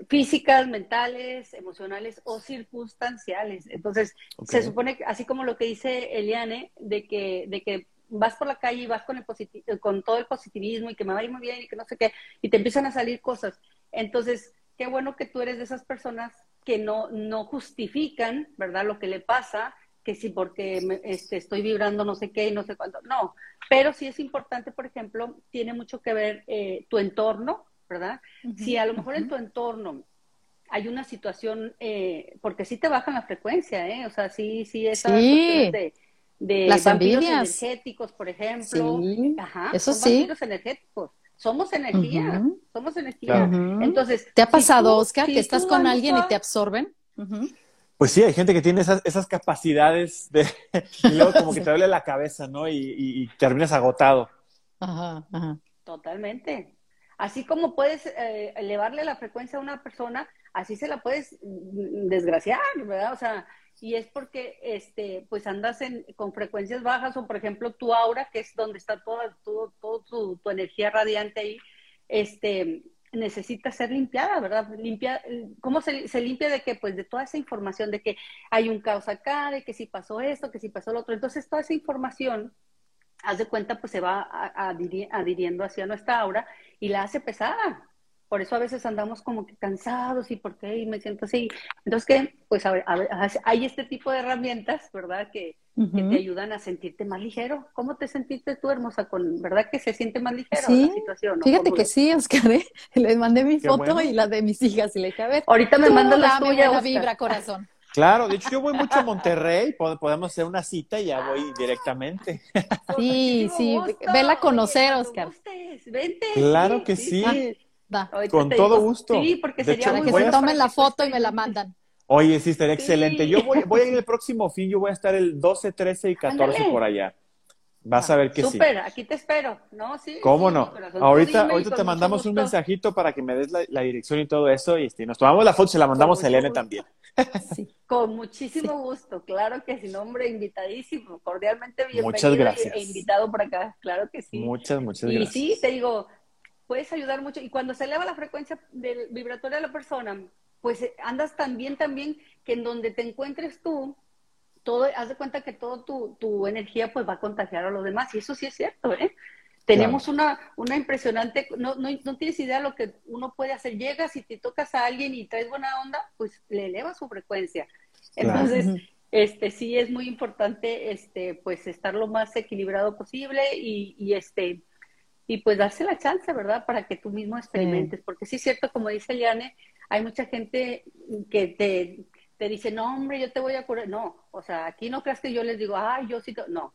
físicas, mentales, emocionales o circunstanciales. Entonces, se supone, así como lo que dice Eliane, de que, de que vas por la calle y vas con, el con todo el positivismo y que me va a ir muy bien y que no sé qué, y te empiezan a salir cosas. Entonces, qué bueno que tú eres de esas personas que no, no justifican, ¿verdad?, lo que le pasa, que sí, porque este, estoy vibrando no sé qué y no sé cuánto. No, pero sí es importante, por ejemplo, tiene mucho que ver eh, tu entorno, ¿verdad? Si a lo mejor en tu entorno hay una situación, eh, porque sí te bajan la frecuencia, ¿eh? O sea, sí, sí, esas de, de Las vampiros energéticos, por ejemplo. Ajá, eso son sí. Vampiros energéticos. Somos energía, somos energía. Entonces, ¿te ha pasado, Oscar, que estás con alguien y te absorben? Pues sí, hay gente que tiene esas, esas capacidades de, y luego como que te duele la cabeza, ¿no? Y, y, terminas agotado. Ajá, ajá. Totalmente. Así como puedes eh, elevarle la frecuencia a una persona, así se la puedes mm, desgraciar, ¿verdad? O sea, y es porque este, pues andas en, con frecuencias bajas o, por ejemplo, tu aura, que es donde está toda, tu, energía radiante ahí, este, necesita ser limpiada, ¿verdad? Limpia, ¿Cómo se, se, limpia de qué? Pues de toda esa información, de que hay un caos acá, de que si pasó esto, que si pasó lo otro. Entonces, toda esa información, haz de cuenta, pues se va adhiriendo hacia nuestra aura y la hace pesada. Por eso a veces andamos como que cansados y por qué y me siento así. Entonces, que pues a ver, hay este tipo de herramientas, ¿verdad? Que, que, te ayudan a sentirte más ligero. ¿Cómo te sentiste tú, hermosa? con ¿Verdad que se siente más ligero sí, la situación? Fíjate que sí, Oscar. ¿eh? Les mandé mi foto y la de mis hijas y le dije, a ver. Ahorita me mandas la tuya, vibra, corazón. Claro, de hecho yo voy mucho a Monterrey, podemos hacer una cita y ya voy directamente. Sí, sí, vela a conocer, Oscar. Vente. Claro que sí. Con todo gusto. Sí, porque sería Para que se tomen la foto y me la mandan. Oye, sí, estaría excelente. Yo voy, voy a ir el próximo fin, yo voy a estar el 12, 13 y 14 por allá. Vas a ver que sí. Súper, aquí te espero, ¿no? Sí. ¿Cómo no? Ahorita, ahorita te mandamos un mensajito para que me des la, dirección y todo eso y este, nos tomamos la foto y se la mandamos a Elena también. Sí. Con muchísimo gusto, claro que sí, nombre invitadísimo, cordialmente bienvenido muchas gracias. e invitado por acá, claro que sí. Muchas, muchas gracias. Y sí, te digo, puedes ayudar mucho. Y cuando se eleva la frecuencia del vibratorio de la persona, pues eh, andas también, también que en donde te encuentres tú, todo, haz de cuenta que toda tu, tu, energía pues va a contagiar a los demás. Y eso sí es cierto, ¿eh? Tenemos una, una impresionante, no, no, no, tienes idea de lo que uno puede hacer. Llegas y te tocas a alguien y traes buena onda, pues le eleva su frecuencia. Entonces, este sí es muy importante este, pues estar lo más equilibrado posible y, y este y pues darse la chance, ¿verdad? Para que tú mismo experimentes. Porque sí es cierto, como dice Liane, hay mucha gente que te, te dice, no, hombre, yo te voy a curar. No, o sea, aquí no creas que yo les digo, ah, yo sí, no.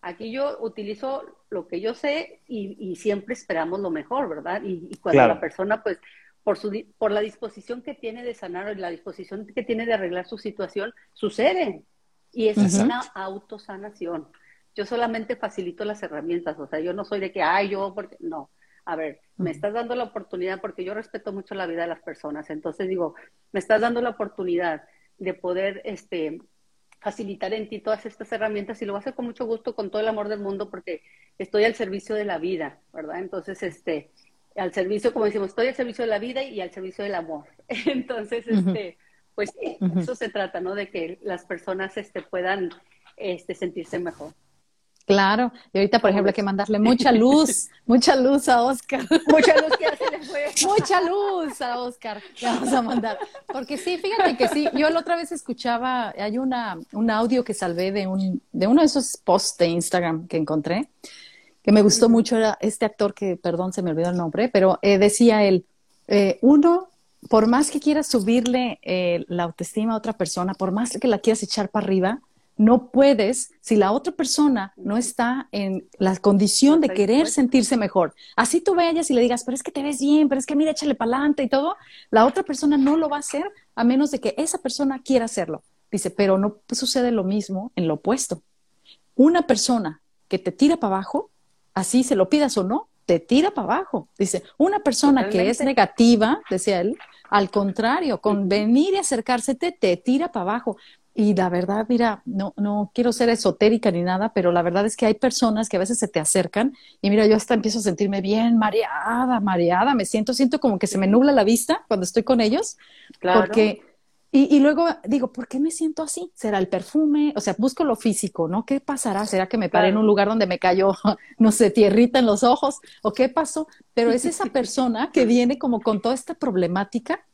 Aquí yo utilizo lo que yo sé y, y siempre esperamos lo mejor, ¿verdad? Y, y cuando la persona, pues, por, su, por la disposición que tiene de sanar o la disposición que tiene de arreglar su situación, sucede. Y es una autosanación. Yo solamente facilito las herramientas, o sea, yo no soy de que, ay, yo, porque, no. A ver, me estás dando la oportunidad, porque yo respeto mucho la vida de las personas, entonces digo, me estás dando la oportunidad de poder, este, facilitar en ti todas estas herramientas y lo voy a hacer con mucho gusto, con todo el amor del mundo, porque estoy al servicio de la vida, ¿verdad? Entonces, este, al servicio, como decimos, estoy al servicio de la vida y al servicio del amor. Entonces, este, pues eso se trata, ¿no? De que las personas este, puedan este, sentirse mejor. Claro, y ahorita, por ejemplo, hay que mandarle mucha luz, mucha luz a Oscar. Mucha luz que le fue. Mucha luz a Oscar que vamos a mandar. Porque sí, fíjate que sí, yo la otra vez escuchaba, hay una, un audio que salvé de, un, de uno de esos posts de Instagram que encontré, que me gustó mucho, era este actor que, perdón, se me olvidó el nombre, pero eh, decía él, eh, uno, por más que quieras subirle eh, la autoestima a otra persona, por más que la quieras echar para arriba, no puedes si la otra persona no está en la condición de querer sentirse mejor. Así tú vayas y le digas, pero es que te ves bien, pero es que mira, échale para adelante y todo, la otra persona no lo va a hacer a menos de que esa persona quiera hacerlo. Dice, pero no sucede lo mismo en lo opuesto. Una persona que te tira para abajo, así se lo pidas o no, te tira para abajo. Dice, una persona que es negativa, decía él, al contrario, con venir y acercársete, te tira para abajo. Y la verdad, mira, no, no quiero ser esotérica ni nada, pero la verdad es que hay personas que a veces se te acercan y mira, yo hasta empiezo a sentirme bien mareada, mareada, me siento, siento como que se me nubla la vista cuando estoy con ellos, claro. porque, y, y, luego digo, ¿por qué me siento así? ¿Será el perfume? O sea, busco lo físico, ¿no? ¿Qué pasará? ¿Será que me paré claro. en un lugar donde me cayó, no sé, tierrita en los ojos? ¿O qué pasó? Pero es esa persona que viene como con toda esta problemática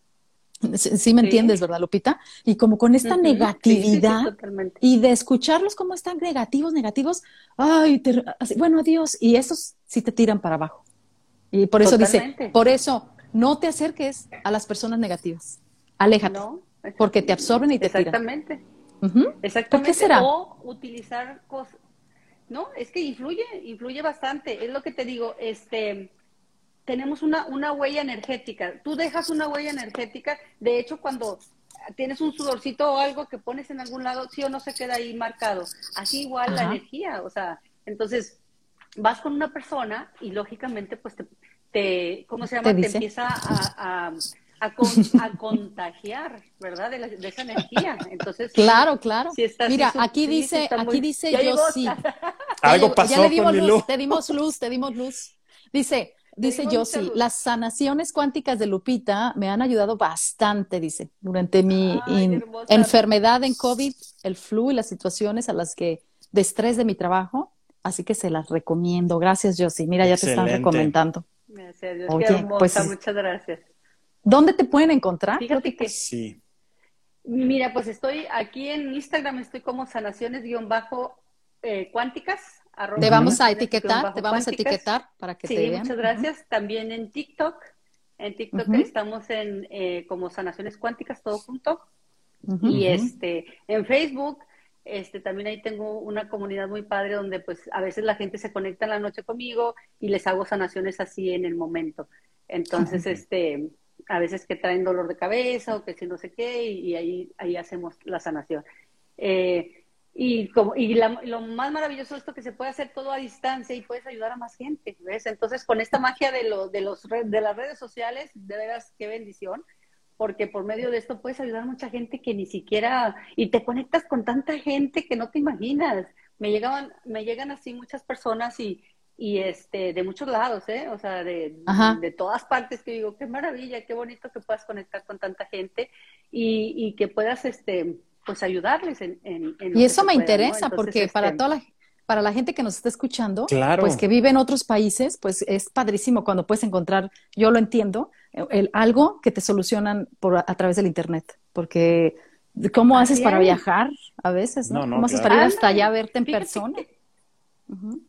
Sí, me entiendes, ¿verdad, Lupita? Y como con esta uh -huh. negatividad sí, y de escucharlos como están negativos, negativos, ay, te, así, bueno, adiós, y esos sí te tiran para abajo. Y por eso totalmente. dice, por eso no te acerques a las personas negativas, aléjate, no, porque te absorben y te exactamente. tiran. Uh -huh. Exactamente. ¿Por qué será? O utilizar cosas, no, es que influye, influye bastante, es lo que te digo, este tenemos una, una huella energética. Tú dejas una huella energética. De hecho, cuando tienes un sudorcito o algo que pones en algún lado, sí o no se queda ahí marcado. Así igual Ajá. la energía. O sea, entonces vas con una persona y lógicamente, pues te, te ¿cómo se llama? Te, te empieza a, a a, con, a, contagiar, ¿verdad? De, la, de, esa energía. Entonces, claro, claro. Si Mira, aquí sí, dice, aquí muy... dice yo sí. Algo pasó ya le dimos con luz, luz. Te dimos luz, te dimos luz. Dice, Dice Josie, las sanaciones cuánticas de Lupita me han ayudado bastante, dice, durante mi Ay, enfermedad en COVID, el flu y las situaciones a las que de estrés de mi trabajo, así que se las recomiendo. Gracias, Josie. Mira, ya Excelente. te están recomendando. Gracias, Dios. Oye, Qué hermosa, pues, muchas gracias. ¿Dónde te pueden encontrar? Fíjate que sí. Mira, pues estoy aquí en Instagram, estoy como sanaciones-cuánticas. Te vamos a etiquetar, te vamos a etiquetar para que sí, te vean. muchas gracias. Uh -huh. También en TikTok. En TikTok uh -huh. estamos en eh, como sanaciones cuánticas, todo junto. Uh -huh. Y este, en Facebook, este, también ahí tengo una comunidad muy padre donde pues a veces la gente se conecta en la noche conmigo y les hago sanaciones así en el momento. Entonces, este, a veces que traen dolor de cabeza o que si no sé qué, y, y ahí, ahí hacemos la sanación. Eh, y, como, y la, lo más maravilloso es esto que se puede hacer todo a distancia y puedes ayudar a más gente, ¿ves? Entonces, con esta magia de, lo, de, los, de las redes sociales, de veras, qué bendición, porque por medio de esto puedes ayudar a mucha gente que ni siquiera, y te conectas con tanta gente que no te imaginas. Me llegaban, me llegan así muchas personas y, y este, de muchos lados, ¿eh? O sea, de, de, todas partes que digo, qué maravilla, qué bonito que puedas conectar con tanta gente y, y que puedas, este, pues ayudarles en, en, en y eso me pueda, interesa ¿no? Entonces, porque este... para toda la para la gente que nos está escuchando, claro. pues que vive en otros países, pues es padrísimo cuando puedes encontrar, yo lo entiendo, el, algo que te solucionan por, a través del internet, porque ¿cómo Así haces es. para viajar a veces? ¿no? no, no ¿Cómo claro. haces para ir hasta allá a verte en Fíjate persona? Que... Uh -huh.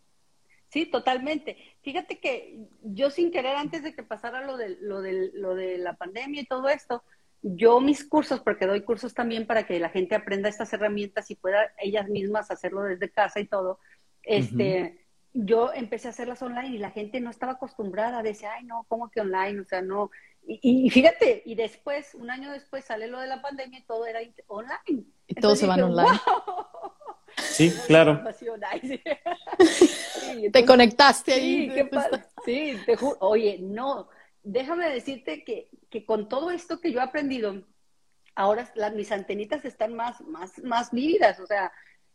Sí, totalmente. Fíjate que yo sin querer, antes de que pasara lo de, lo de, lo de la pandemia y todo esto, yo mis cursos, porque doy cursos también para que la gente aprenda estas herramientas y pueda ellas mismas hacerlo desde casa y todo, este, uh -huh. yo empecé a hacerlas online y la gente no estaba acostumbrada, decía, ay, no, ¿cómo que online? O sea, no. Y, y fíjate, y después, un año después sale lo de la pandemia y todo era online. Y todos se van dije, online. Wow. Sí, claro. sí, entonces, te conectaste ahí. Sí, qué sí te juro. Oye, no, déjame decirte que, que con todo esto que yo he aprendido, ahora las, mis antenitas están más, más, más vívidas, o sea,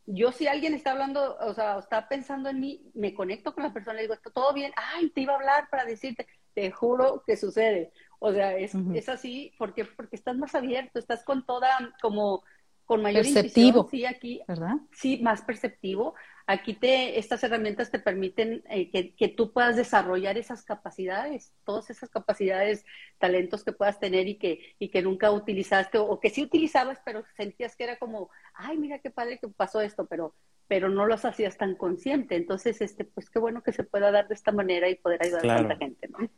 yo si alguien está hablando, o sea, está pensando en mí, me conecto con la persona, le digo, ¿está todo bien? Ay, te iba a hablar para decirte, te juro que sucede. O sea, es, es así porque, porque estás más abierto, estás con toda, como, con mayor perceptivo, sí, aquí, ¿verdad? Sí, más perceptivo. Aquí te, estas herramientas te permiten eh, que, que, tú puedas desarrollar esas capacidades, todas esas capacidades, talentos que puedas tener y que, y que nunca utilizaste o, que sí utilizabas, pero sentías que era como, ay, mira qué padre que pasó esto, pero, pero no los hacías tan consciente. Entonces, este, pues qué bueno que se pueda dar de esta manera y poder ayudar a tanta gente, ¿no?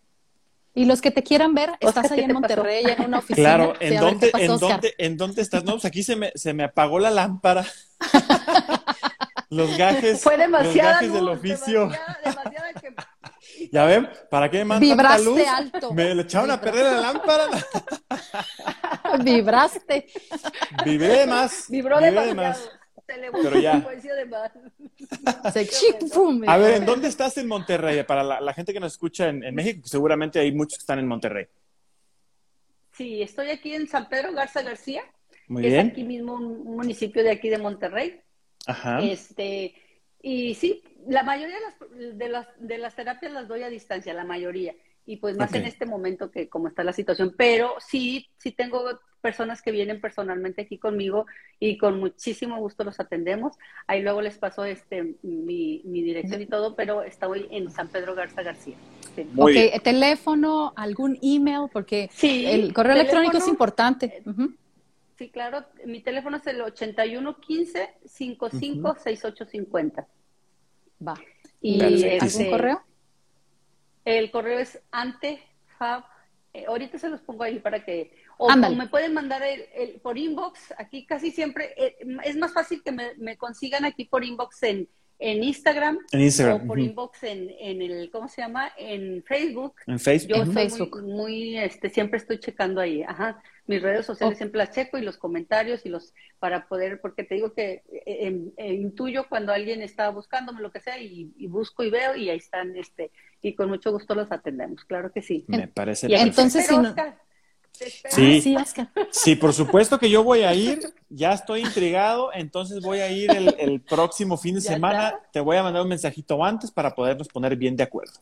Y los que te quieran ver, estás ahí en Monterrey, en una oficina. Claro, ¿en, dónde, ¿en, dónde, ¿en dónde estás? No, pues aquí se me, se me apagó la lámpara. los gajes, Fue los gajes del oficio. Demasiada, que... Ya ven, ¿para qué me mandan Vibraste luz? alto. Me le echaron a perder la lámpara. Vibraste. Vibré más. Vibró vibré demasiado. de más. Se le Pero ya. De más. Se. A ver, ¿en dónde estás en Monterrey? Para la, la gente que nos escucha en, en, México, seguramente hay muchos que están en Monterrey. Sí, estoy aquí en San Pedro Garza García. Muy que bien. Es aquí mismo un municipio de aquí de Monterrey. Ajá. Este, y sí, la mayoría de las, de las, de las terapias las doy a distancia, la mayoría. Y pues más Okay. en este momento que como está la situación. Pero sí, sí tengo personas que vienen personalmente aquí conmigo y con muchísimo gusto los atendemos. Ahí luego les paso este mi, mi dirección y todo, pero estoy en San Pedro Garza García. Sí. Muy ok, bien. teléfono, algún email, porque Sí, el correo electrónico es importante. Ujú. Sí, claro, mi teléfono es el 8115 55 6850. Va. Y Perfectísimo. ¿Algún este, correo? El correo es antefab. eh, ahorita se los pongo ahí para que. O, me pueden mandar el, el- por inbox. Aquí casi siempre. eh, es más fácil que me, me consigan aquí por inbox en, en Instagram. En Instagram. O por inbox en, en el. ¿Cómo se llama? En Facebook. En Facebook. Yo En soy Facebook. Muy, muy, este, siempre estoy checando ahí, ajá. Mis redes sociales Ok. siempre las checo y los comentarios y los para poder, porque te digo que eh, eh, eh, intuyo cuando alguien está buscándome lo que sea y, y busco y veo y ahí están, este, y con mucho gusto los atendemos, claro que sí. Me parece Y perfecto. Entonces, si no- Oscar. Te espero. Sí. Ah, sí, Oscar. Sí, por supuesto que yo voy a ir. Ya estoy intrigado, entonces voy a ir el, el próximo fin de semana. está. Te voy a mandar un mensajito antes para podernos poner bien de acuerdo.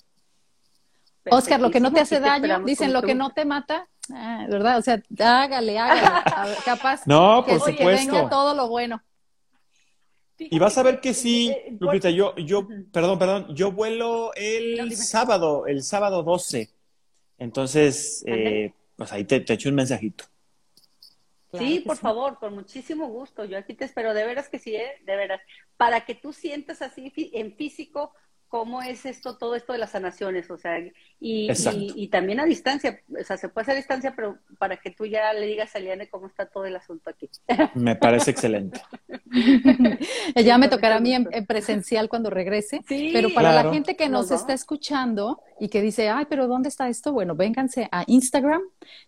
Oscar, lo que no te hace daño, dicen lo que no te mata, ah, ¿verdad? O sea, hágale, hágale. Capaz No, que, por que supuesto. venga todo lo bueno. Y vas a ver que sí, Eh, eh, Lupita, yo, yo, perdón, perdón, yo vuelo el sábado, el sábado 12. Entonces, eh, pues ahí te, te echo un mensajito. Claro sí, por favor, con muchísimo gusto. Yo aquí te espero, de veras que sí, ¿eh? de veras. Para que tú sientas así en físico cómo es esto, todo esto de las sanaciones, o sea, y, Exacto. y, y también a distancia, o sea, se puede hacer a distancia, pero para que tú ya le digas a Liane cómo está todo el asunto aquí. Me parece excelente. Ya me tocará a mí en, presencial cuando regrese. Sí, Pero para Claro. la gente que nos Nos está escuchando y que dice, ay, pero ¿dónde está esto? Bueno, vénganse a Instagram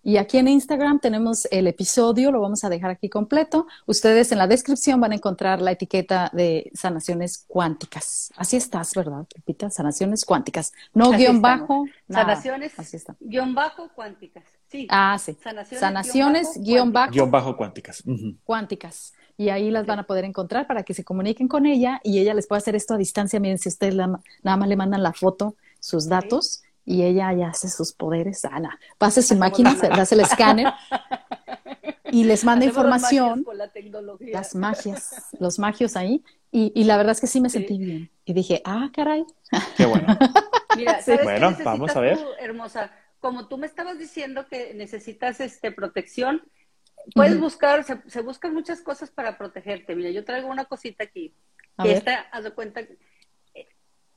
y aquí en Instagram tenemos el episodio, lo vamos a dejar aquí completo. Ustedes en la descripción van a encontrar la etiqueta de sanaciones cuánticas. Así estás, ¿verdad, Lupita? Sanaciones cuánticas. No Así guion estamos. bajo. nada. Sanaciones, Así está. guion bajo, cuánticas. Sí. Ah, sí. Sanaciones, Sanaciones, guion guion bajo, Guión bajo cuánticas. Cuánticas. Y ahí las van a poder encontrar para que se comuniquen con ella y ella les puede hacer esto a distancia. Miren, si ustedes la- nada más le mandan la foto, sus datos, y ella ya hace sus poderes. Ana, pase su máquina, hace el escáner y les manda Hacemos las magias información, con la tecnología. las magias, los magios ahí. Y, y la verdad es que sí me Sí. sentí bien. Y dije, ah, caray. Qué bueno. Mira, Sí. ¿sabes Bueno, qué vamos a ver. tú, hermosa? Como tú me estabas diciendo que necesitas este protección, puedes buscar, se, se buscan muchas cosas para protegerte. Mira, yo traigo una cosita aquí. A que ver. esta, haz de cuenta,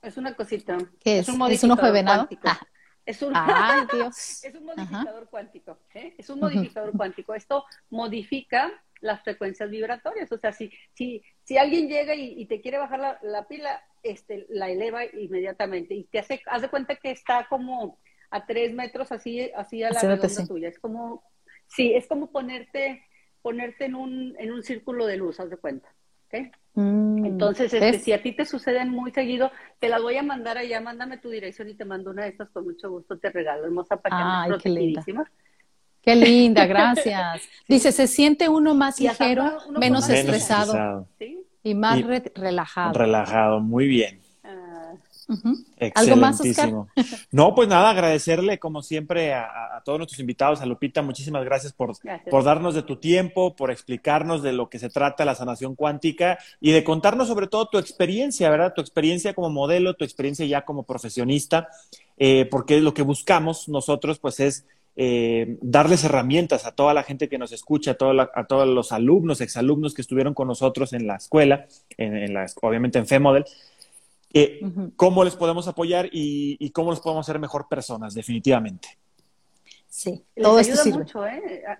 es una cosita. ¿Qué es? un ¿Es un ojo de modificador venado? cuántico. Ah. Es un, Ay, Dios. es un modificador cuántico. ¿eh? Es un modificador cuántico. Esto modifica las frecuencias vibratorias. O sea, si, si, si alguien llega y, y te quiere bajar la, la pila, este, la eleva inmediatamente y te hace, haz de cuenta que está como a tres metros así, así a la redonda sí. tuya. Es como, sí, es como ponerte, ponerte en un, en un círculo de luz, haz de cuenta. ¿Ok? Mm, Entonces, este, si a ti te suceden muy seguido, te las voy a mandar allá, mándame tu dirección y te mando una de estas con mucho gusto, te regalo, hermosa para Ay, qué linda. Qué linda, gracias. Dice, se siente uno más ligero, menos, estresado y más relajado. Relajado, muy bien. ¿Algo más, Oscar? No, pues nada, agradecerle como siempre a, todos nuestros invitados, a Lupita, muchísimas gracias por, por darnos de tu tiempo, por explicarnos de lo que se trata la sanación cuántica y de contarnos sobre todo tu experiencia, ¿verdad? Tu experiencia como modelo, tu experiencia ya como profesionista, eh, porque lo que buscamos nosotros pues es eh, darles herramientas a toda la gente que nos escucha, a, a todos los alumnos, exalumnos que estuvieron con nosotros en la escuela, en, la, obviamente en FEModel, eh, cómo les podemos apoyar y, cómo los podemos hacer mejor personas, definitivamente. Sí, todo les ayuda mucho, ¿eh? Ah,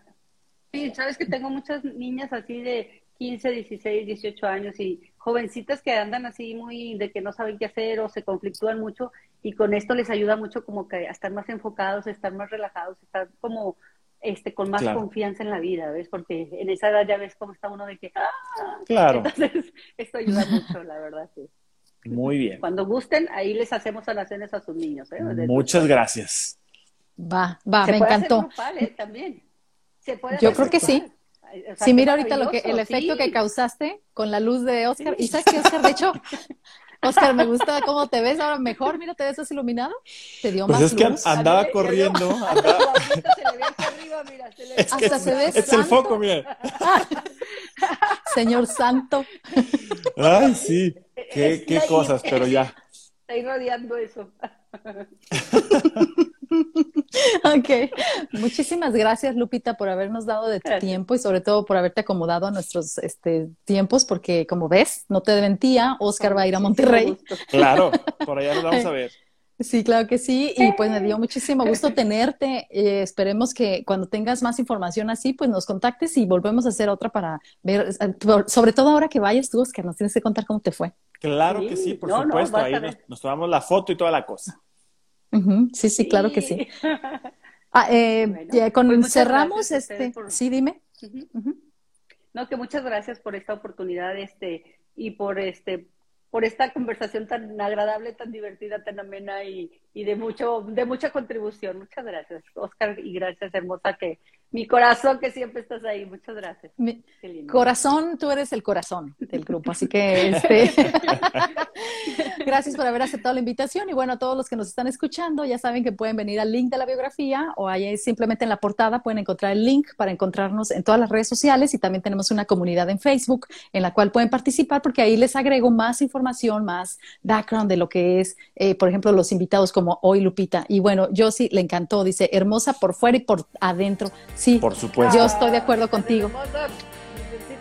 sí, sabes que tengo muchas niñas así de 15, 16, 18 años y jovencitas que andan así muy de que no saben qué hacer o se conflictúan mucho y con esto les ayuda mucho como que a estar más enfocados, a estar más relajados, estar como este con más confianza en la vida, ¿ves? Porque en esa edad ya ves cómo está uno de que ¡ah! Claro. Entonces, esto ayuda mucho, la verdad, sí. Muy bien. Cuando gusten, ahí les hacemos sanaciones a sus niños. ¿eh? Muchas gracias. Va, va, me encantó. ¿eh? También. Yo creo que sí. sí, mira ahorita lo que el efecto que causaste con la luz de Oscar. Y sabes que Oscar, de hecho, Oscar, me gusta cómo te ves ahora mejor. Mira, te ves así iluminado. Te dio pues es que andaba corriendo. Hasta se ve Es el foco, mira. Señor Santo. Ay, sí. Qué, qué cosas, pero ya. Está irradiando eso. ok, muchísimas gracias Lupita por habernos dado de tu tiempo y sobre todo por haberte acomodado a nuestros este, tiempos porque como ves, no te mentía, Oscar va a ir a Monterrey. Claro, por allá lo vamos a ver. Sí, claro que sí. Y pues me dio muchísimo gusto tenerte. Eh, esperemos que cuando tengas más información así, pues nos contactes y volvemos a hacer otra para ver, eh, sobre todo ahora que vayas tú, que nos tienes que contar cómo te fue. Claro que sí, por supuesto. Ahí nos, tomamos la foto y toda la cosa. Sí, sí, claro que sí. Ah, eh, con, pues cerramos este. Sí, dime. No, que muchas gracias por esta oportunidad este y por este por esta conversación tan agradable, tan divertida, tan amena y, y, de mucho, de mucha contribución. Muchas gracias, Oscar, y gracias, hermosa, que mi corazón, que siempre estás ahí. Muchas gracias. corazón, tú eres el corazón del grupo, así que este... gracias por haber aceptado la invitación y bueno, a todos los que nos están escuchando ya saben que pueden venir al link de la biografía o ahí simplemente en la portada pueden encontrar el link para encontrarnos en todas las redes sociales y también tenemos una comunidad en Facebook en la cual pueden participar porque ahí les agrego más información, más background de lo que es, eh, por ejemplo, los invitados como hoy Lupita. Y bueno, yo sí le encantó, dice, hermosa por fuera y por adentro. Sí, por supuesto. Yo estoy de acuerdo contigo.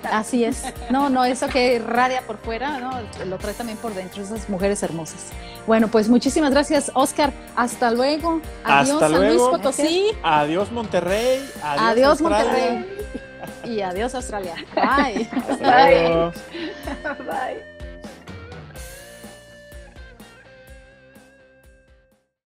Así es. No, no, eso que radia por fuera, ¿no? Lo trae también por dentro, esas mujeres hermosas. Bueno, pues muchísimas gracias, Oscar. Hasta luego. Adiós, Hasta luego. Luis Potosí. Adiós, Monterrey. Adiós, Monterrey. Y adiós, Australia. Bye. Bye. Bye.